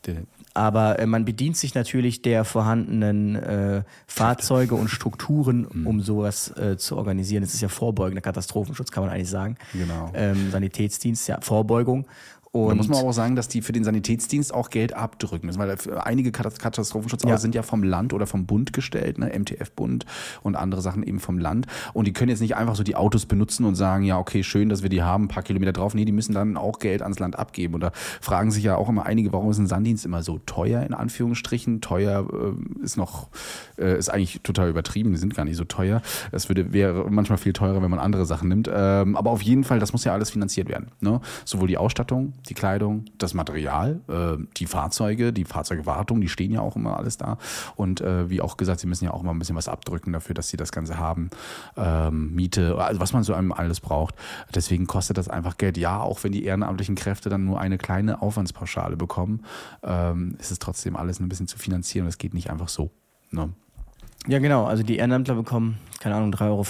nee. Aber äh, man bedient sich natürlich der vorhandenen äh, Fahrzeuge und Strukturen, mhm. um sowas äh, zu organisieren. Es ist ja vorbeugender Katastrophenschutz, kann man eigentlich sagen. Genau. Ähm, Sanitätsdienst, ja, Vorbeugung. Und da muss man aber auch sagen, dass die für den Sanitätsdienst auch Geld abdrücken müssen, weil einige Katastrophenschutz ja. sind ja vom Land oder vom Bund gestellt, ne? MTF-Bund und andere Sachen eben vom Land. Und die können jetzt nicht einfach so die Autos benutzen und sagen, ja, okay, schön, dass wir die haben, ein paar Kilometer drauf. Nee, die müssen dann auch Geld ans Land abgeben. Und da fragen sich ja auch immer einige, warum ist ein Sanddienst immer so teuer, in Anführungsstrichen? Teuer äh, ist noch, äh, ist eigentlich total übertrieben, die sind gar nicht so teuer. Es würde, wäre manchmal viel teurer, wenn man andere Sachen nimmt. Ähm, aber auf jeden Fall, das muss ja alles finanziert werden. Ne? Sowohl die Ausstattung, die Kleidung, das Material, äh, die Fahrzeuge, die Fahrzeugwartung, die stehen ja auch immer alles da. Und äh, wie auch gesagt, sie müssen ja auch immer ein bisschen was abdrücken dafür, dass sie das Ganze haben. Ähm, Miete, also was man so einem alles braucht. Deswegen kostet das einfach Geld. Ja, auch wenn die ehrenamtlichen Kräfte dann nur eine kleine Aufwandspauschale bekommen, ähm, ist es trotzdem alles ein bisschen zu finanzieren. Das geht nicht einfach so. Ne? Ja, genau. Also die Ehrenamtler bekommen, keine Ahnung, 3,50 Euro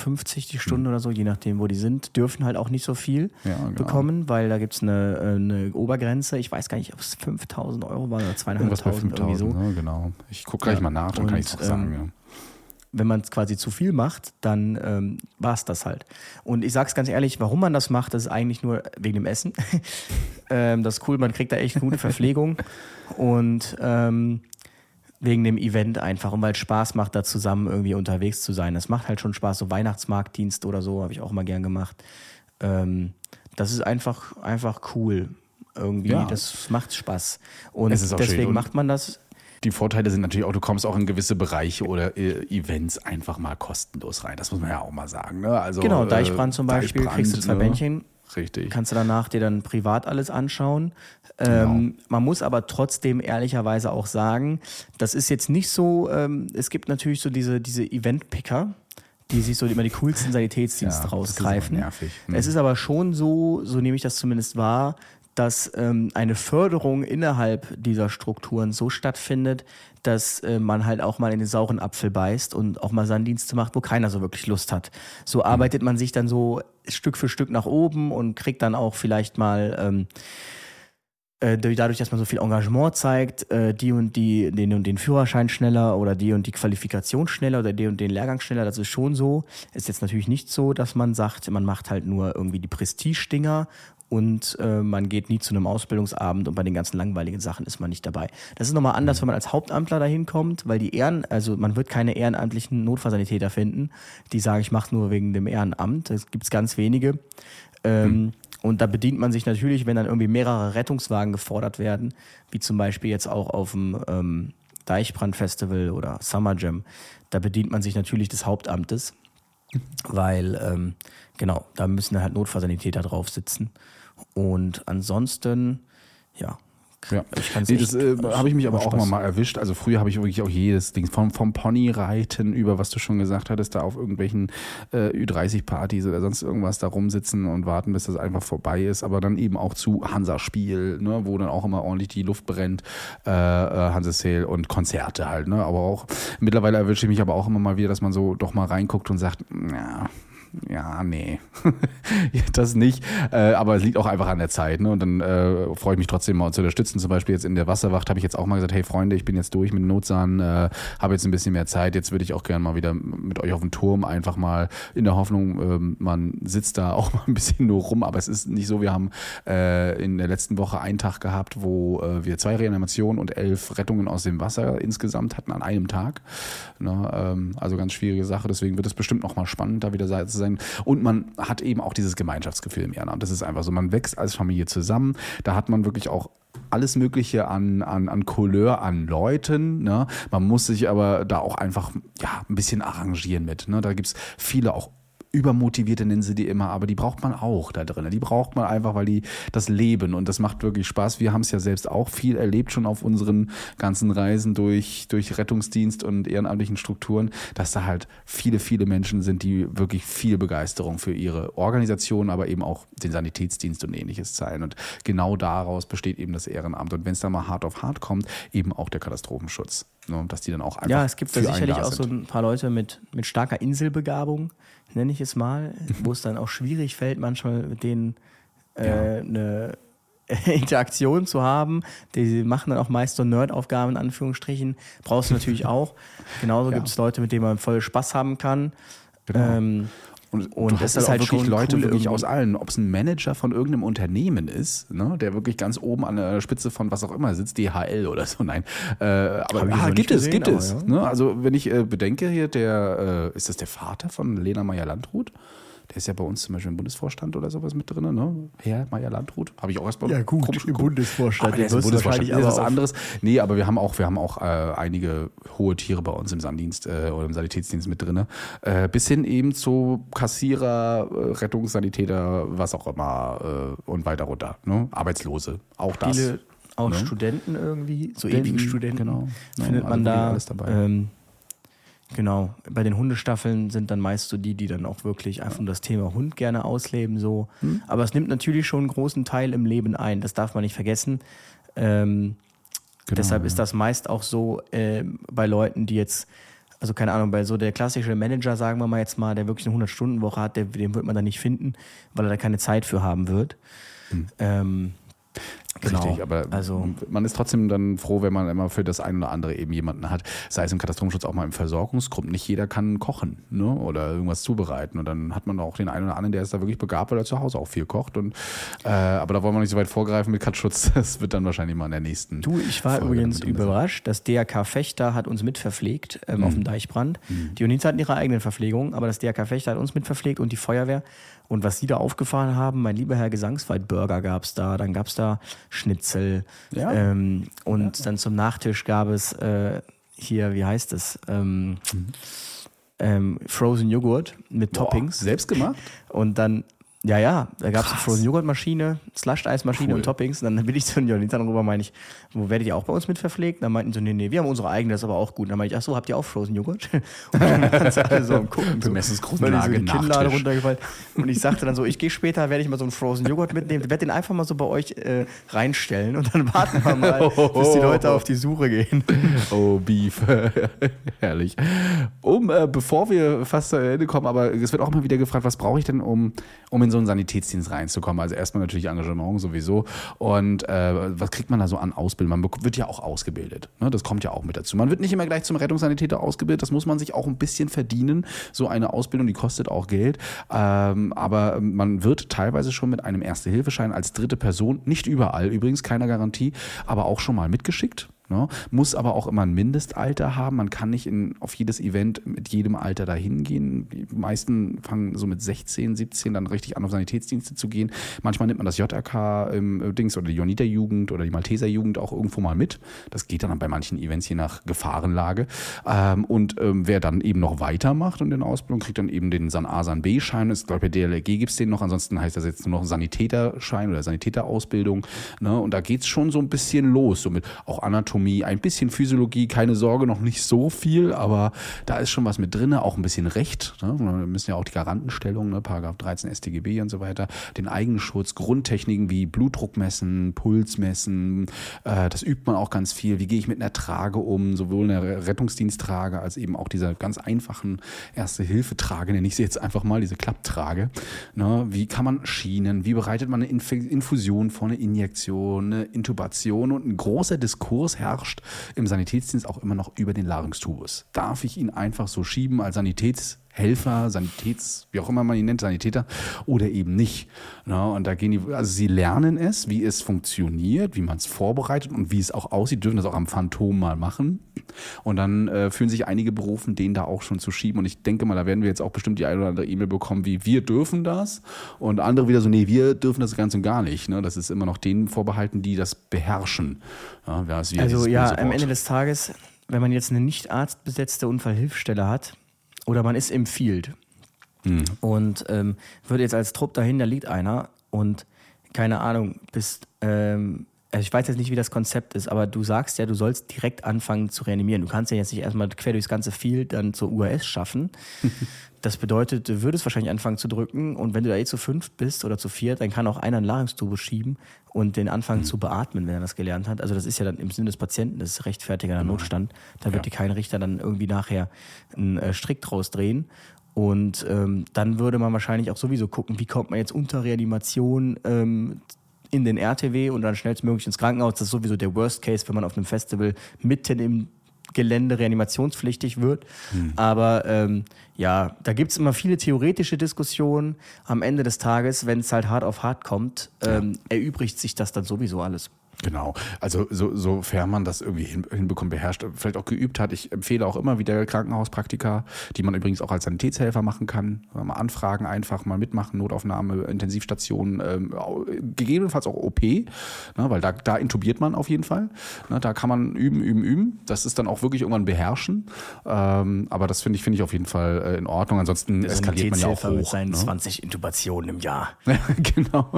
die Stunde hm. oder so, je nachdem, wo die sind, dürfen halt auch nicht so viel ja, genau. bekommen, weil da gibt's eine, äh, eine Obergrenze. Ich weiß gar nicht, ob es 5000 Euro waren oder 2500 irgendwie so. Ne, genau. Ich gucke gleich ja. mal nach, dann Und, kann ich es auch sagen. Ähm, ja. Wenn man es quasi zu viel macht, dann ähm, war es das halt. Und ich sag's ganz ehrlich, warum man das macht, das ist eigentlich nur wegen dem Essen. ähm, das ist cool, man kriegt da echt gute Verpflegung. Und ähm, wegen dem Event einfach und weil es Spaß macht, da zusammen irgendwie unterwegs zu sein. Das macht halt schon Spaß, so Weihnachtsmarktdienst oder so, habe ich auch mal gern gemacht. Ähm, das ist einfach, einfach cool. Irgendwie, ja. das macht Spaß. Und deswegen macht man das. Die Vorteile sind natürlich auch, du kommst auch in gewisse Bereiche oder äh, Events einfach mal kostenlos rein. Das muss man ja auch mal sagen. Ne? Also, genau, Deichbrand äh, zum Beispiel, Deichbrand, kriegst du zwei ne? Bändchen. Richtig. Kannst du danach dir dann privat alles anschauen. Genau. Ähm, man muss aber trotzdem ehrlicherweise auch sagen, das ist jetzt nicht so, ähm, es gibt natürlich so diese, diese Event-Picker, die sich so immer die coolsten Sanitätsdienste ja, rausgreifen. Ist hm. Es ist aber schon so, so nehme ich das zumindest wahr, dass ähm, eine Förderung innerhalb dieser Strukturen so stattfindet, dass äh, man halt auch mal in den sauren Apfel beißt und auch mal Sanddienste macht, wo keiner so wirklich Lust hat. So hm. arbeitet man sich dann so Stück für Stück nach oben und kriegt dann auch vielleicht mal ähm, äh, dadurch, dass man so viel Engagement zeigt, äh, die und die, den und den Führerschein schneller oder die und die Qualifikation schneller oder den und den Lehrgang schneller, das ist schon so. Ist jetzt natürlich nicht so, dass man sagt, man macht halt nur irgendwie die Prestige-Dinger und äh, man geht nie zu einem Ausbildungsabend und bei den ganzen langweiligen Sachen ist man nicht dabei. Das ist nochmal anders, wenn man als Hauptamtler dahin kommt, weil die Ehren, also man wird keine ehrenamtlichen Notfallsanitäter finden, die sagen, ich mache nur wegen dem Ehrenamt. Das gibt's ganz wenige. Ähm, mhm. Und da bedient man sich natürlich, wenn dann irgendwie mehrere Rettungswagen gefordert werden, wie zum Beispiel jetzt auch auf dem ähm, Deichbrandfestival oder Summer Jam, da bedient man sich natürlich des Hauptamtes, weil ähm, genau, da müssen halt Notfallsanitäter drauf sitzen. Und ansonsten, ja, ja, nee, das äh, habe ich mich aber auch mal, erwischt. Also früher habe ich wirklich auch jedes Ding vom, vom Ponyreiten über, was du schon gesagt hattest, da auf irgendwelchen äh, Ü30-Partys oder sonst irgendwas da rumsitzen und warten, bis das einfach vorbei ist. Aber dann eben auch zu Hansa-Spiel, ne, wo dann auch immer ordentlich die Luft brennt, äh, äh, Hansa-Sale und Konzerte halt. Ne? Aber auch mittlerweile erwische ich mich aber auch immer mal wieder, dass man so doch mal reinguckt und sagt, ja, ja, nee, das nicht. Äh, aber es liegt auch einfach an der Zeit. Ne? Und dann äh, freue ich mich trotzdem mal zu unterstützen. Zum Beispiel jetzt in der Wasserwacht habe ich jetzt auch mal gesagt, hey Freunde, ich bin jetzt durch mit Notsahn, äh, habe jetzt ein bisschen mehr Zeit. Jetzt würde ich auch gerne mal wieder mit euch auf dem Turm einfach mal in der Hoffnung, ähm, man sitzt da auch mal ein bisschen nur rum. Aber es ist nicht so, wir haben äh, in der letzten Woche einen Tag gehabt, wo äh, wir zwei Reanimationen und elf Rettungen aus dem Wasser insgesamt hatten an einem Tag. Ne? Ähm, also ganz schwierige Sache. Deswegen wird es bestimmt noch mal spannend, da wieder zu sein. Und man hat eben auch dieses Gemeinschaftsgefühl im Ehrenamt. Das ist einfach so. Man wächst als Familie zusammen. Da hat man wirklich auch alles Mögliche an, an, an Couleur, an Leuten. Ne? Man muss sich aber da auch einfach ja, ein bisschen arrangieren mit. Ne? Da gibt es viele auch übermotivierte nennen sie die immer, aber die braucht man auch da drin. Die braucht man einfach, weil die das leben und das macht wirklich Spaß. Wir haben es ja selbst auch viel erlebt schon auf unseren ganzen Reisen durch, durch Rettungsdienst und ehrenamtlichen Strukturen, dass da halt viele, viele Menschen sind, die wirklich viel Begeisterung für ihre Organisation, aber eben auch den Sanitätsdienst und ähnliches zeigen. Und genau daraus besteht eben das Ehrenamt. Und wenn es dann mal hart auf hart kommt, eben auch der Katastrophenschutz. Ne, dass die dann auch einfach. Ja, es gibt da sicherlich auch so ein paar Leute mit, mit starker Inselbegabung, nenne ich es mal, wo es dann auch schwierig fällt, manchmal mit denen äh, ja. eine Interaktion zu haben. Die machen dann auch meist so Nerd-Aufgaben in Anführungsstrichen. Brauchst du natürlich auch. Genauso ja. gibt es Leute, mit denen man voll Spaß haben kann. Genau. Ähm, und, und das ist halt wirklich Leute cool wirklich aus allen, ob es ein Manager von irgendeinem Unternehmen ist, ne, der wirklich ganz oben an der Spitze von was auch immer sitzt, DHL oder so, nein. Äh, aber ah, gibt es, gesehen, gibt es. Ja. Ne? Also wenn ich äh, bedenke hier, der äh, ist das der Vater von Lena Meyer-Landrut? Der ist ja bei uns zum Beispiel im Bundesvorstand oder sowas mit drin, ne? Herr Meier Landrut. Habe ich auch erstmal Ja, gut, im Bundesvorstand. Aber der ist im Bundesvorstand. Das ist was anderes. Nee, aber wir haben auch, wir haben auch äh, einige hohe Tiere bei uns im Sanddienst äh, oder im Sanitätsdienst mit drin. Äh, bis hin eben zu Kassierer, äh, Rettungssanitäter, was auch immer äh, und weiter runter. Ne? Arbeitslose. Auch das. Viele auch ne? Studenten irgendwie, so ewige Studenten, genau. findet man da. Alles dabei. Ähm, Genau. Bei den Hundestaffeln sind dann meist so die, die dann auch wirklich einfach das Thema Hund gerne ausleben. So. Hm. Aber es nimmt natürlich schon einen großen Teil im Leben ein. Das darf man nicht vergessen. Ähm, genau, deshalb ja. ist das meist auch so äh, bei Leuten, die jetzt, also keine Ahnung, bei so der klassische Manager, sagen wir mal jetzt mal, der wirklich eine 100-Stunden-Woche hat, der, den wird man dann nicht finden, weil er da keine Zeit für haben wird. Hm. Ähm, Genau. Richtig, aber also, man ist trotzdem dann froh, wenn man immer für das eine oder andere eben jemanden hat, sei es im Katastrophenschutz auch mal im Versorgungsgruppen. Nicht jeder kann kochen ne? oder irgendwas zubereiten. Und dann hat man auch den einen oder anderen, der ist da wirklich begabt, weil er zu Hause auch viel kocht. Und, äh, aber da wollen wir nicht so weit vorgreifen mit Katschutz. Das wird dann wahrscheinlich mal in der nächsten. Du, ich war Folge übrigens überrascht. Das DRK Fechter hat uns mitverpflegt ähm, mhm. auf dem Deichbrand. Mhm. Die Units hatten ihre eigenen Verpflegungen, aber das DRK Fechter hat uns mitverpflegt und die Feuerwehr. Und was Sie da aufgefahren haben, mein lieber Herr Gesangswald, Burger gab es da, dann gab es da Schnitzel. Ja. Ähm, und ja. dann zum Nachtisch gab es äh, hier, wie heißt es? Ähm, mhm. ähm, Frozen Joghurt mit Boah, Toppings. Selbst gemacht? Und dann ja, ja, da gab es eine Frozen Joghurt Maschine, Slushed Eismaschine cool. und Toppings. Und dann bin ich zu den Jonithan rüber, meine ich, wo werdet ihr auch bei uns mit verpflegt? Dann meinten sie, nee, nee, wir haben unsere eigene, das ist aber auch gut. dann meinte ich, ach so, habt ihr auch Frozen Joghurt? Und dann waren sie alle so am Gucken. Bemessungsgrundlage, so die Kinnlade runtergefallen. Und ich sagte dann so, ich gehe später, werde ich mal so einen Frozen Joghurt mitnehmen, werde den einfach mal so bei euch äh, reinstellen und dann warten wir mal, bis die Leute auf die Suche gehen. Oh, Beef. Herrlich. Um, äh, bevor wir fast zu Ende kommen, aber es wird auch mal wieder gefragt, was brauche ich denn, um, um in so einen Sanitätsdienst reinzukommen. Also erstmal natürlich Engagement sowieso. Und äh, was kriegt man da so an Ausbildung? Man wird ja auch ausgebildet. Ne? Das kommt ja auch mit dazu. Man wird nicht immer gleich zum Rettungssanitäter ausgebildet. Das muss man sich auch ein bisschen verdienen. So eine Ausbildung, die kostet auch Geld. Ähm, aber man wird teilweise schon mit einem Erste-Hilfeschein als dritte Person, nicht überall übrigens, keiner Garantie, aber auch schon mal mitgeschickt. Ne? Muss aber auch immer ein Mindestalter haben. Man kann nicht in, auf jedes Event mit jedem Alter dahin gehen. Die meisten fangen so mit 16, 17 dann richtig an, auf Sanitätsdienste zu gehen. Manchmal nimmt man das JRK im äh, Dings oder die Joniter Jugend oder die Malteser Jugend auch irgendwo mal mit. Das geht dann bei manchen Events je nach Gefahrenlage. Ähm, und ähm, wer dann eben noch weitermacht und in Ausbildung kriegt dann eben den San A, San B-Schein. Ich glaube, bei DLRG gibt es den noch. Ansonsten heißt das jetzt nur noch Sanitäterschein oder Sanitäterausbildung. Ne? Und da geht es schon so ein bisschen los, so mit auch Anatomie Anatomie, ein bisschen Physiologie, keine Sorge, noch nicht so viel, aber da ist schon was mit drin, auch ein bisschen Recht. Ne? Wir müssen ja auch die Garantenstellung, ne? Paragraph 13 StGB und so weiter, den Eigenschutz, Grundtechniken wie Blutdruck messen, Puls messen, äh, das übt man auch ganz viel. Wie gehe ich mit einer Trage um, sowohl eine Rettungsdiensttrage als eben auch dieser ganz einfachen Erste-Hilfe-Trage, nenne ich sie jetzt einfach mal, diese Klapptrage. Ne? Wie kann man schienen? Wie bereitet man eine Inf Infusion vor, eine Injektion, eine Intubation? Und ein großer Diskurs herrscht im Sanitätsdienst auch immer noch über den Larynxtubus. Darf ich ihn einfach so schieben als Sanitäts Helfer, Sanitäts, wie auch immer man ihn nennt, Sanitäter oder eben nicht. Ja, und da gehen die, also sie lernen es, wie es funktioniert, wie man es vorbereitet und wie es auch aussieht, dürfen das auch am Phantom mal machen. Und dann äh, fühlen sich einige berufen, den da auch schon zu schieben. Und ich denke mal, da werden wir jetzt auch bestimmt die eine oder andere E-Mail bekommen, wie wir dürfen das. Und andere wieder so, nee, wir dürfen das ganz und gar nicht. Ne? Das ist immer noch denen vorbehalten, die das beherrschen. Ja, also ja, am Ende des Tages, wenn man jetzt eine nicht arztbesetzte Unfallhilfstelle hat, oder man ist im Field mhm. und ähm, wird jetzt als Trupp dahin, da liegt einer und keine Ahnung, bist, ähm, also ich weiß jetzt nicht, wie das Konzept ist, aber du sagst ja, du sollst direkt anfangen zu reanimieren. Du kannst ja jetzt nicht erstmal quer durchs ganze Field dann zur UAS schaffen. Das bedeutet, du würdest wahrscheinlich anfangen zu drücken und wenn du da eh zu fünf bist oder zu vier, dann kann auch einer einen Larynxtube schieben und den anfangen mhm. zu beatmen, wenn er das gelernt hat. Also das ist ja dann im Sinne des Patienten, das ist rechtfertiger genau. Notstand. Da wird ja. dir kein Richter dann irgendwie nachher einen äh, Strick draus drehen. Und ähm, dann würde man wahrscheinlich auch sowieso gucken, wie kommt man jetzt unter Reanimation ähm, in den RTW und dann schnellstmöglich ins Krankenhaus. Das ist sowieso der Worst Case, wenn man auf einem Festival mitten im Gelände reanimationspflichtig wird. Hm. Aber ähm, ja, da gibt es immer viele theoretische Diskussionen. Am Ende des Tages, wenn es halt hart auf hart kommt, ähm, ja. erübrigt sich das dann sowieso alles. Genau, also so, sofern man das irgendwie hin, hinbekommt, beherrscht, vielleicht auch geübt hat. Ich empfehle auch immer wieder Krankenhauspraktika, die man übrigens auch als Sanitätshelfer machen kann. Mal anfragen, einfach mal mitmachen, Notaufnahme, Intensivstation, ähm, gegebenenfalls auch OP, ne, weil da, da intubiert man auf jeden Fall. Ne, da kann man üben, üben, üben. Das ist dann auch wirklich irgendwann beherrschen. Ähm, aber das finde ich, finde ich auf jeden Fall äh, in Ordnung. Ansonsten eskaliert man ja auch hoch. Mit seinen ne? 20 Intubationen im Jahr. genau.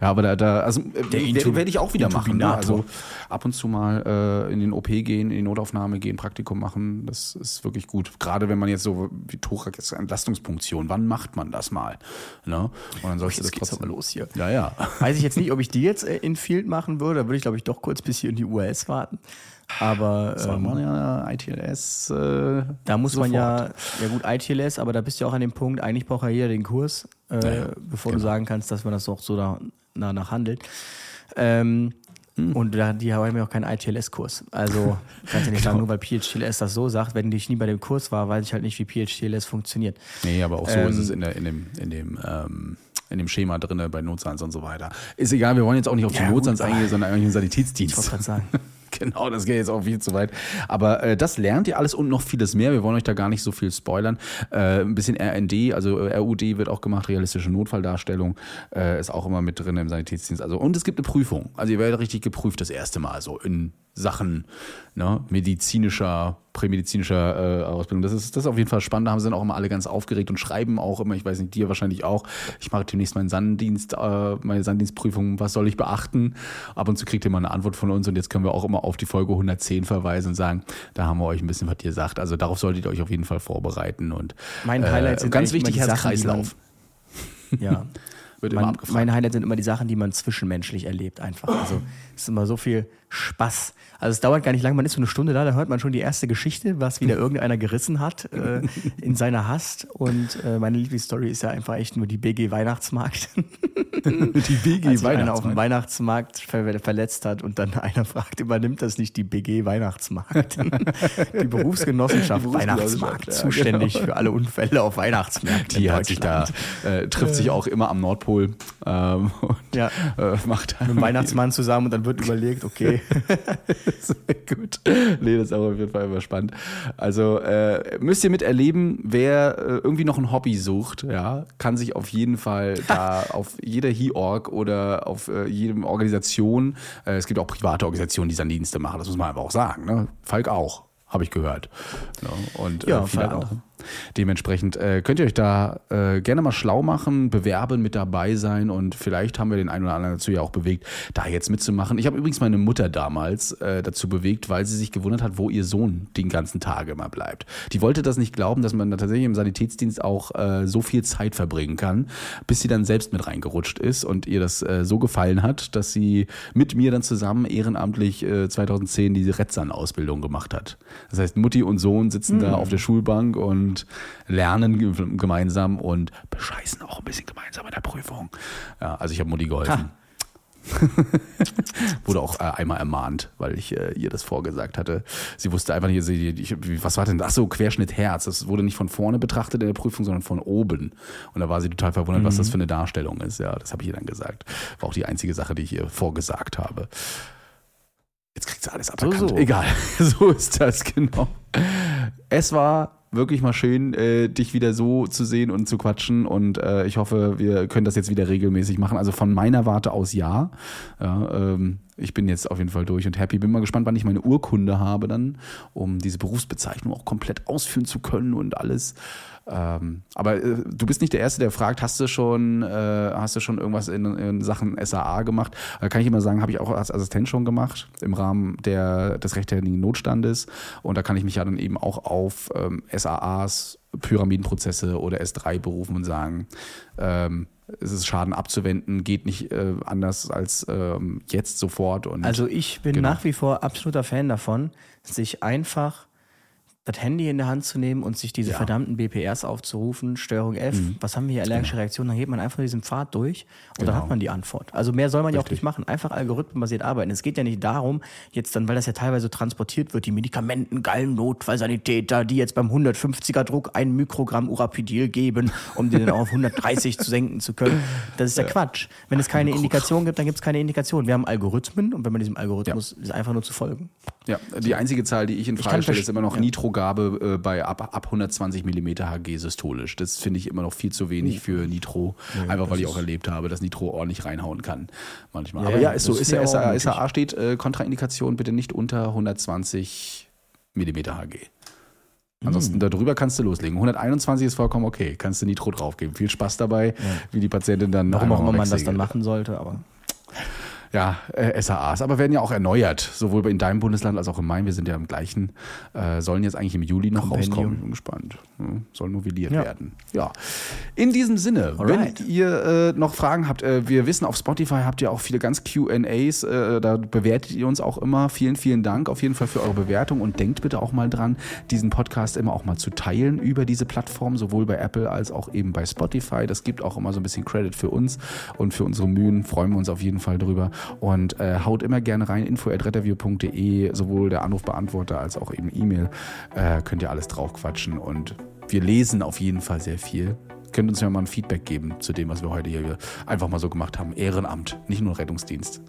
Ja, aber da, da also äh, werde ich auch wieder machen. Ne? Also ab und zu mal äh, in den OP gehen, in die Notaufnahme gehen, Praktikum machen, das ist wirklich gut. Gerade wenn man jetzt so wie Thorax ist Entlastungspunktion, wann macht man das mal? Ne? Und dann sollst du das trotzdem los hier. Ja, ja. Weiß ich jetzt nicht, ob ich die jetzt äh, in Field machen würde, da würde ich glaube ich doch kurz bis hier in die UAS warten. Aber soll ähm, man ja ITLS. Äh, da muss sofort. man ja, ja gut, ITLS, aber da bist du auch an dem Punkt, eigentlich braucht ja jeder den Kurs, äh, ja, bevor genau. du sagen kannst, dass man das auch so danach handelt. Ähm, hm. Und da, die haben ja auch keinen ITLS-Kurs. Also kannst ja nicht genau. sagen, nur weil PHTLS das so sagt, wenn ich nie bei dem Kurs war, weiß ich halt nicht, wie PHTLS funktioniert. Nee, aber auch so ähm, ist es in, der, in dem, in dem ähm, in dem Schema drin bei Notsans und so weiter. Ist egal, wir wollen jetzt auch nicht auf die ja, Notsans eingehen, sondern eigentlich den Sanitätsdienst. Ich wollte gerade sagen. genau, das geht jetzt auch viel zu weit. Aber äh, das lernt ihr alles und noch vieles mehr. Wir wollen euch da gar nicht so viel spoilern. Äh, ein bisschen RND, also äh, RUD wird auch gemacht, realistische Notfalldarstellung äh, ist auch immer mit drin im Sanitätsdienst. Also und es gibt eine Prüfung. Also ihr werdet richtig geprüft das erste Mal so in Sachen ne, medizinischer, prämedizinischer äh, Ausbildung. Das ist, das ist auf jeden Fall spannend. Da haben sie dann auch immer alle ganz aufgeregt und schreiben auch immer, ich weiß nicht, dir wahrscheinlich auch, ich mache demnächst meinen Sanddienst, äh, meine Sanddienstprüfung, was soll ich beachten? Ab und zu kriegt ihr mal eine Antwort von uns und jetzt können wir auch immer auf die Folge 110 verweisen und sagen, da haben wir euch ein bisschen was ihr sagt. Also darauf solltet ihr euch auf jeden Fall vorbereiten und mein Highlight äh, ganz wichtig, Herzkreislauf. Ja. Wird mein, immer abgefragt. Meine Highlights sind immer die Sachen, die man zwischenmenschlich erlebt einfach. Also es ist immer so viel Spaß. Also es dauert gar nicht lange, man ist so eine Stunde da, da hört man schon die erste Geschichte, was wieder irgendeiner gerissen hat äh, in seiner Hast. Und äh, meine Lieblingsstory ist ja einfach echt nur die BG Weihnachtsmarkt. die BG Als Weihnachtsmarkt. einer auf dem Weihnachtsmarkt ver verletzt hat und dann einer fragt, übernimmt das nicht die BG Weihnachtsmarkt? die Berufsgenossenschaft die Weihnachtsmarkt, ja, zuständig genau. für alle Unfälle auf Weihnachtsmärkten. Die hat sich da, äh, trifft sich auch immer am Nordpol ähm, und ja. Äh, macht dem Weihnachtsmann zusammen und dann wird überlegt, okay. gut. Nee, das ist aber auf jeden Fall immer spannend. Also äh, müsst ihr miterleben, wer äh, irgendwie noch ein Hobby sucht, ja, kann sich auf jeden Fall da auf jeder HeOrg oder auf äh, jedem Organisation, äh, es gibt auch private Organisationen, die dann Dienste machen, das muss man einfach auch sagen. Ne? Falk auch habe ich gehört. Ja, und ja, äh, viele andere. Auch. Dementsprechend äh, könnt ihr euch da äh, gerne mal schlau machen, bewerben, mit dabei sein und vielleicht haben wir den einen oder anderen dazu ja auch bewegt, da jetzt mitzumachen. Ich habe übrigens meine Mutter damals äh, dazu bewegt, weil sie sich gewundert hat, wo ihr Sohn den ganzen Tag immer bleibt. Die wollte das nicht glauben, dass man da tatsächlich im Sanitätsdienst auch äh, so viel Zeit verbringen kann, bis sie dann selbst mit reingerutscht ist und ihr das äh, so gefallen hat, dass sie mit mir dann zusammen ehrenamtlich äh, 2010 diese Retzern-Ausbildung gemacht hat. Das heißt, Mutti und Sohn sitzen mhm. da auf der Schulbank und lernen gemeinsam und bescheißen auch ein bisschen gemeinsam in der Prüfung. Ja, also ich habe Mutti geholfen. Wurde auch äh, einmal ermahnt, weil ich äh, ihr das vorgesagt hatte. Sie wusste einfach nicht, sie, ich, was war denn das? so, Querschnitt Herz. Das wurde nicht von vorne betrachtet in der Prüfung, sondern von oben. Und da war sie total verwundert, mhm. was das für eine Darstellung ist. Ja, das habe ich ihr dann gesagt. War auch die einzige Sache, die ich ihr vorgesagt habe. Jetzt kriegt sie alles aberkannt. So, so. Egal, so ist das, genau. Es war wirklich mal schön, äh, dich wieder so zu sehen und zu quatschen. Und äh, ich hoffe, wir können das jetzt wieder regelmäßig machen. Also von meiner Warte aus ja. ja ähm, ich bin jetzt auf jeden Fall durch und happy. Bin mal gespannt, wann ich meine Urkunde habe dann, um diese Berufsbezeichnung auch komplett ausführen zu können und alles. Ähm, aber äh, du bist nicht der Erste, der fragt, hast du schon, äh, hast du schon irgendwas in, in Sachen SAA gemacht? Da kann ich immer sagen, habe ich auch als Assistent schon gemacht im Rahmen der, des rechtfertigen Notstandes. Und da kann ich mich ja dann eben auch auf ähm, SAAs, Pyramidenprozesse oder S3 berufen und sagen, ähm, es ist Schaden abzuwenden, geht nicht äh, anders als ähm, jetzt sofort. Und, also ich bin genau. nach wie vor absoluter Fan davon, sich einfach das Handy in der Hand zu nehmen und sich diese ja. verdammten BPRs aufzurufen, Steuerung F, mhm. was haben wir hier, allergische genau. Reaktionen, dann geht man einfach diesen Pfad durch und genau. dann hat man die Antwort. Also mehr soll man Richtig. ja auch nicht machen, einfach algorithmenbasiert arbeiten. Es geht ja nicht darum, jetzt dann, weil das ja teilweise transportiert wird, die Medikamenten, geilen Notfallsanitäter, die jetzt beim 150er Druck ein Mikrogramm Urapidil geben, um den dann auf 130 zu senken zu können. Das ist ja, ja Quatsch. Wenn es keine Indikation gibt, dann gibt es keine Indikation. Wir haben Algorithmen und wenn man diesem Algorithmus ja. ist einfach nur zu folgen. Ja, die einzige Zahl, die ich in Frage stelle, ist immer noch ja. Nitrogabe äh, bei ab, ab 120 mm Hg systolisch. Das finde ich immer noch viel zu wenig für Nitro, ja, einfach weil ich auch erlebt habe, dass Nitro ordentlich reinhauen kann manchmal. Ja, Aber ja, ist so. Ist der SA, SAA steht äh, Kontraindikation bitte nicht unter 120 mm Hg. Ansonsten hm. darüber kannst du loslegen. 121 ist vollkommen okay. Kannst du Nitro draufgeben. Viel Spaß dabei, wie die Patientin dann. Warum auch immer man das dann machen sollte, aber ja, äh, SAAs, aber werden ja auch erneuert, sowohl in deinem Bundesland als auch in meinem. Wir sind ja im gleichen, äh, sollen jetzt eigentlich im Juli noch Compendium. rauskommen. Ich bin gespannt. Hm, soll novelliert ja. werden. Ja. In diesem Sinne, Alright. wenn ihr äh, noch Fragen habt, äh, wir wissen, auf Spotify habt ihr auch viele ganz QAs, äh, da bewertet ihr uns auch immer. Vielen, vielen Dank auf jeden Fall für eure Bewertung und denkt bitte auch mal dran, diesen Podcast immer auch mal zu teilen über diese Plattform, sowohl bei Apple als auch eben bei Spotify. Das gibt auch immer so ein bisschen Credit für uns und für unsere Mühen. Freuen wir uns auf jeden Fall drüber. Und äh, haut immer gerne rein, info.retterview.de, sowohl der Anrufbeantworter als auch eben E-Mail. Äh, könnt ihr alles drauf quatschen und wir lesen auf jeden Fall sehr viel. Könnt uns ja mal ein Feedback geben zu dem, was wir heute hier einfach mal so gemacht haben. Ehrenamt, nicht nur Rettungsdienst.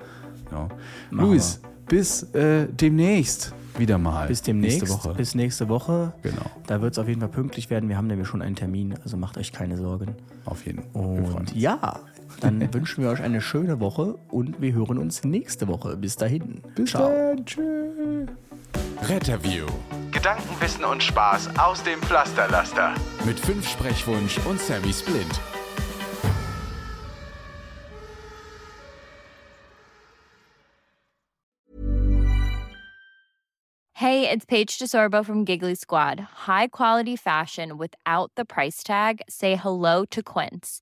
Ja. Luis, bis äh, demnächst wieder mal. Bis demnächst. Nächste Woche. Bis nächste Woche. Genau. Da wird es auf jeden Fall pünktlich werden. Wir haben nämlich schon einen Termin, also macht euch keine Sorgen. Auf jeden Fall. Und ja, dann wünschen wir euch eine schöne Woche und wir hören uns nächste Woche. Bis dahin. Bis Ciao. dann. Tschüss. Retterview. Gedanken, Wissen und Spaß aus dem Pflasterlaster. Mit fünf Sprechwunsch und Sammy Splint. Hey, it's Paige DeSorbo from Giggly Squad. High quality fashion without the price tag. Say hello to Quince.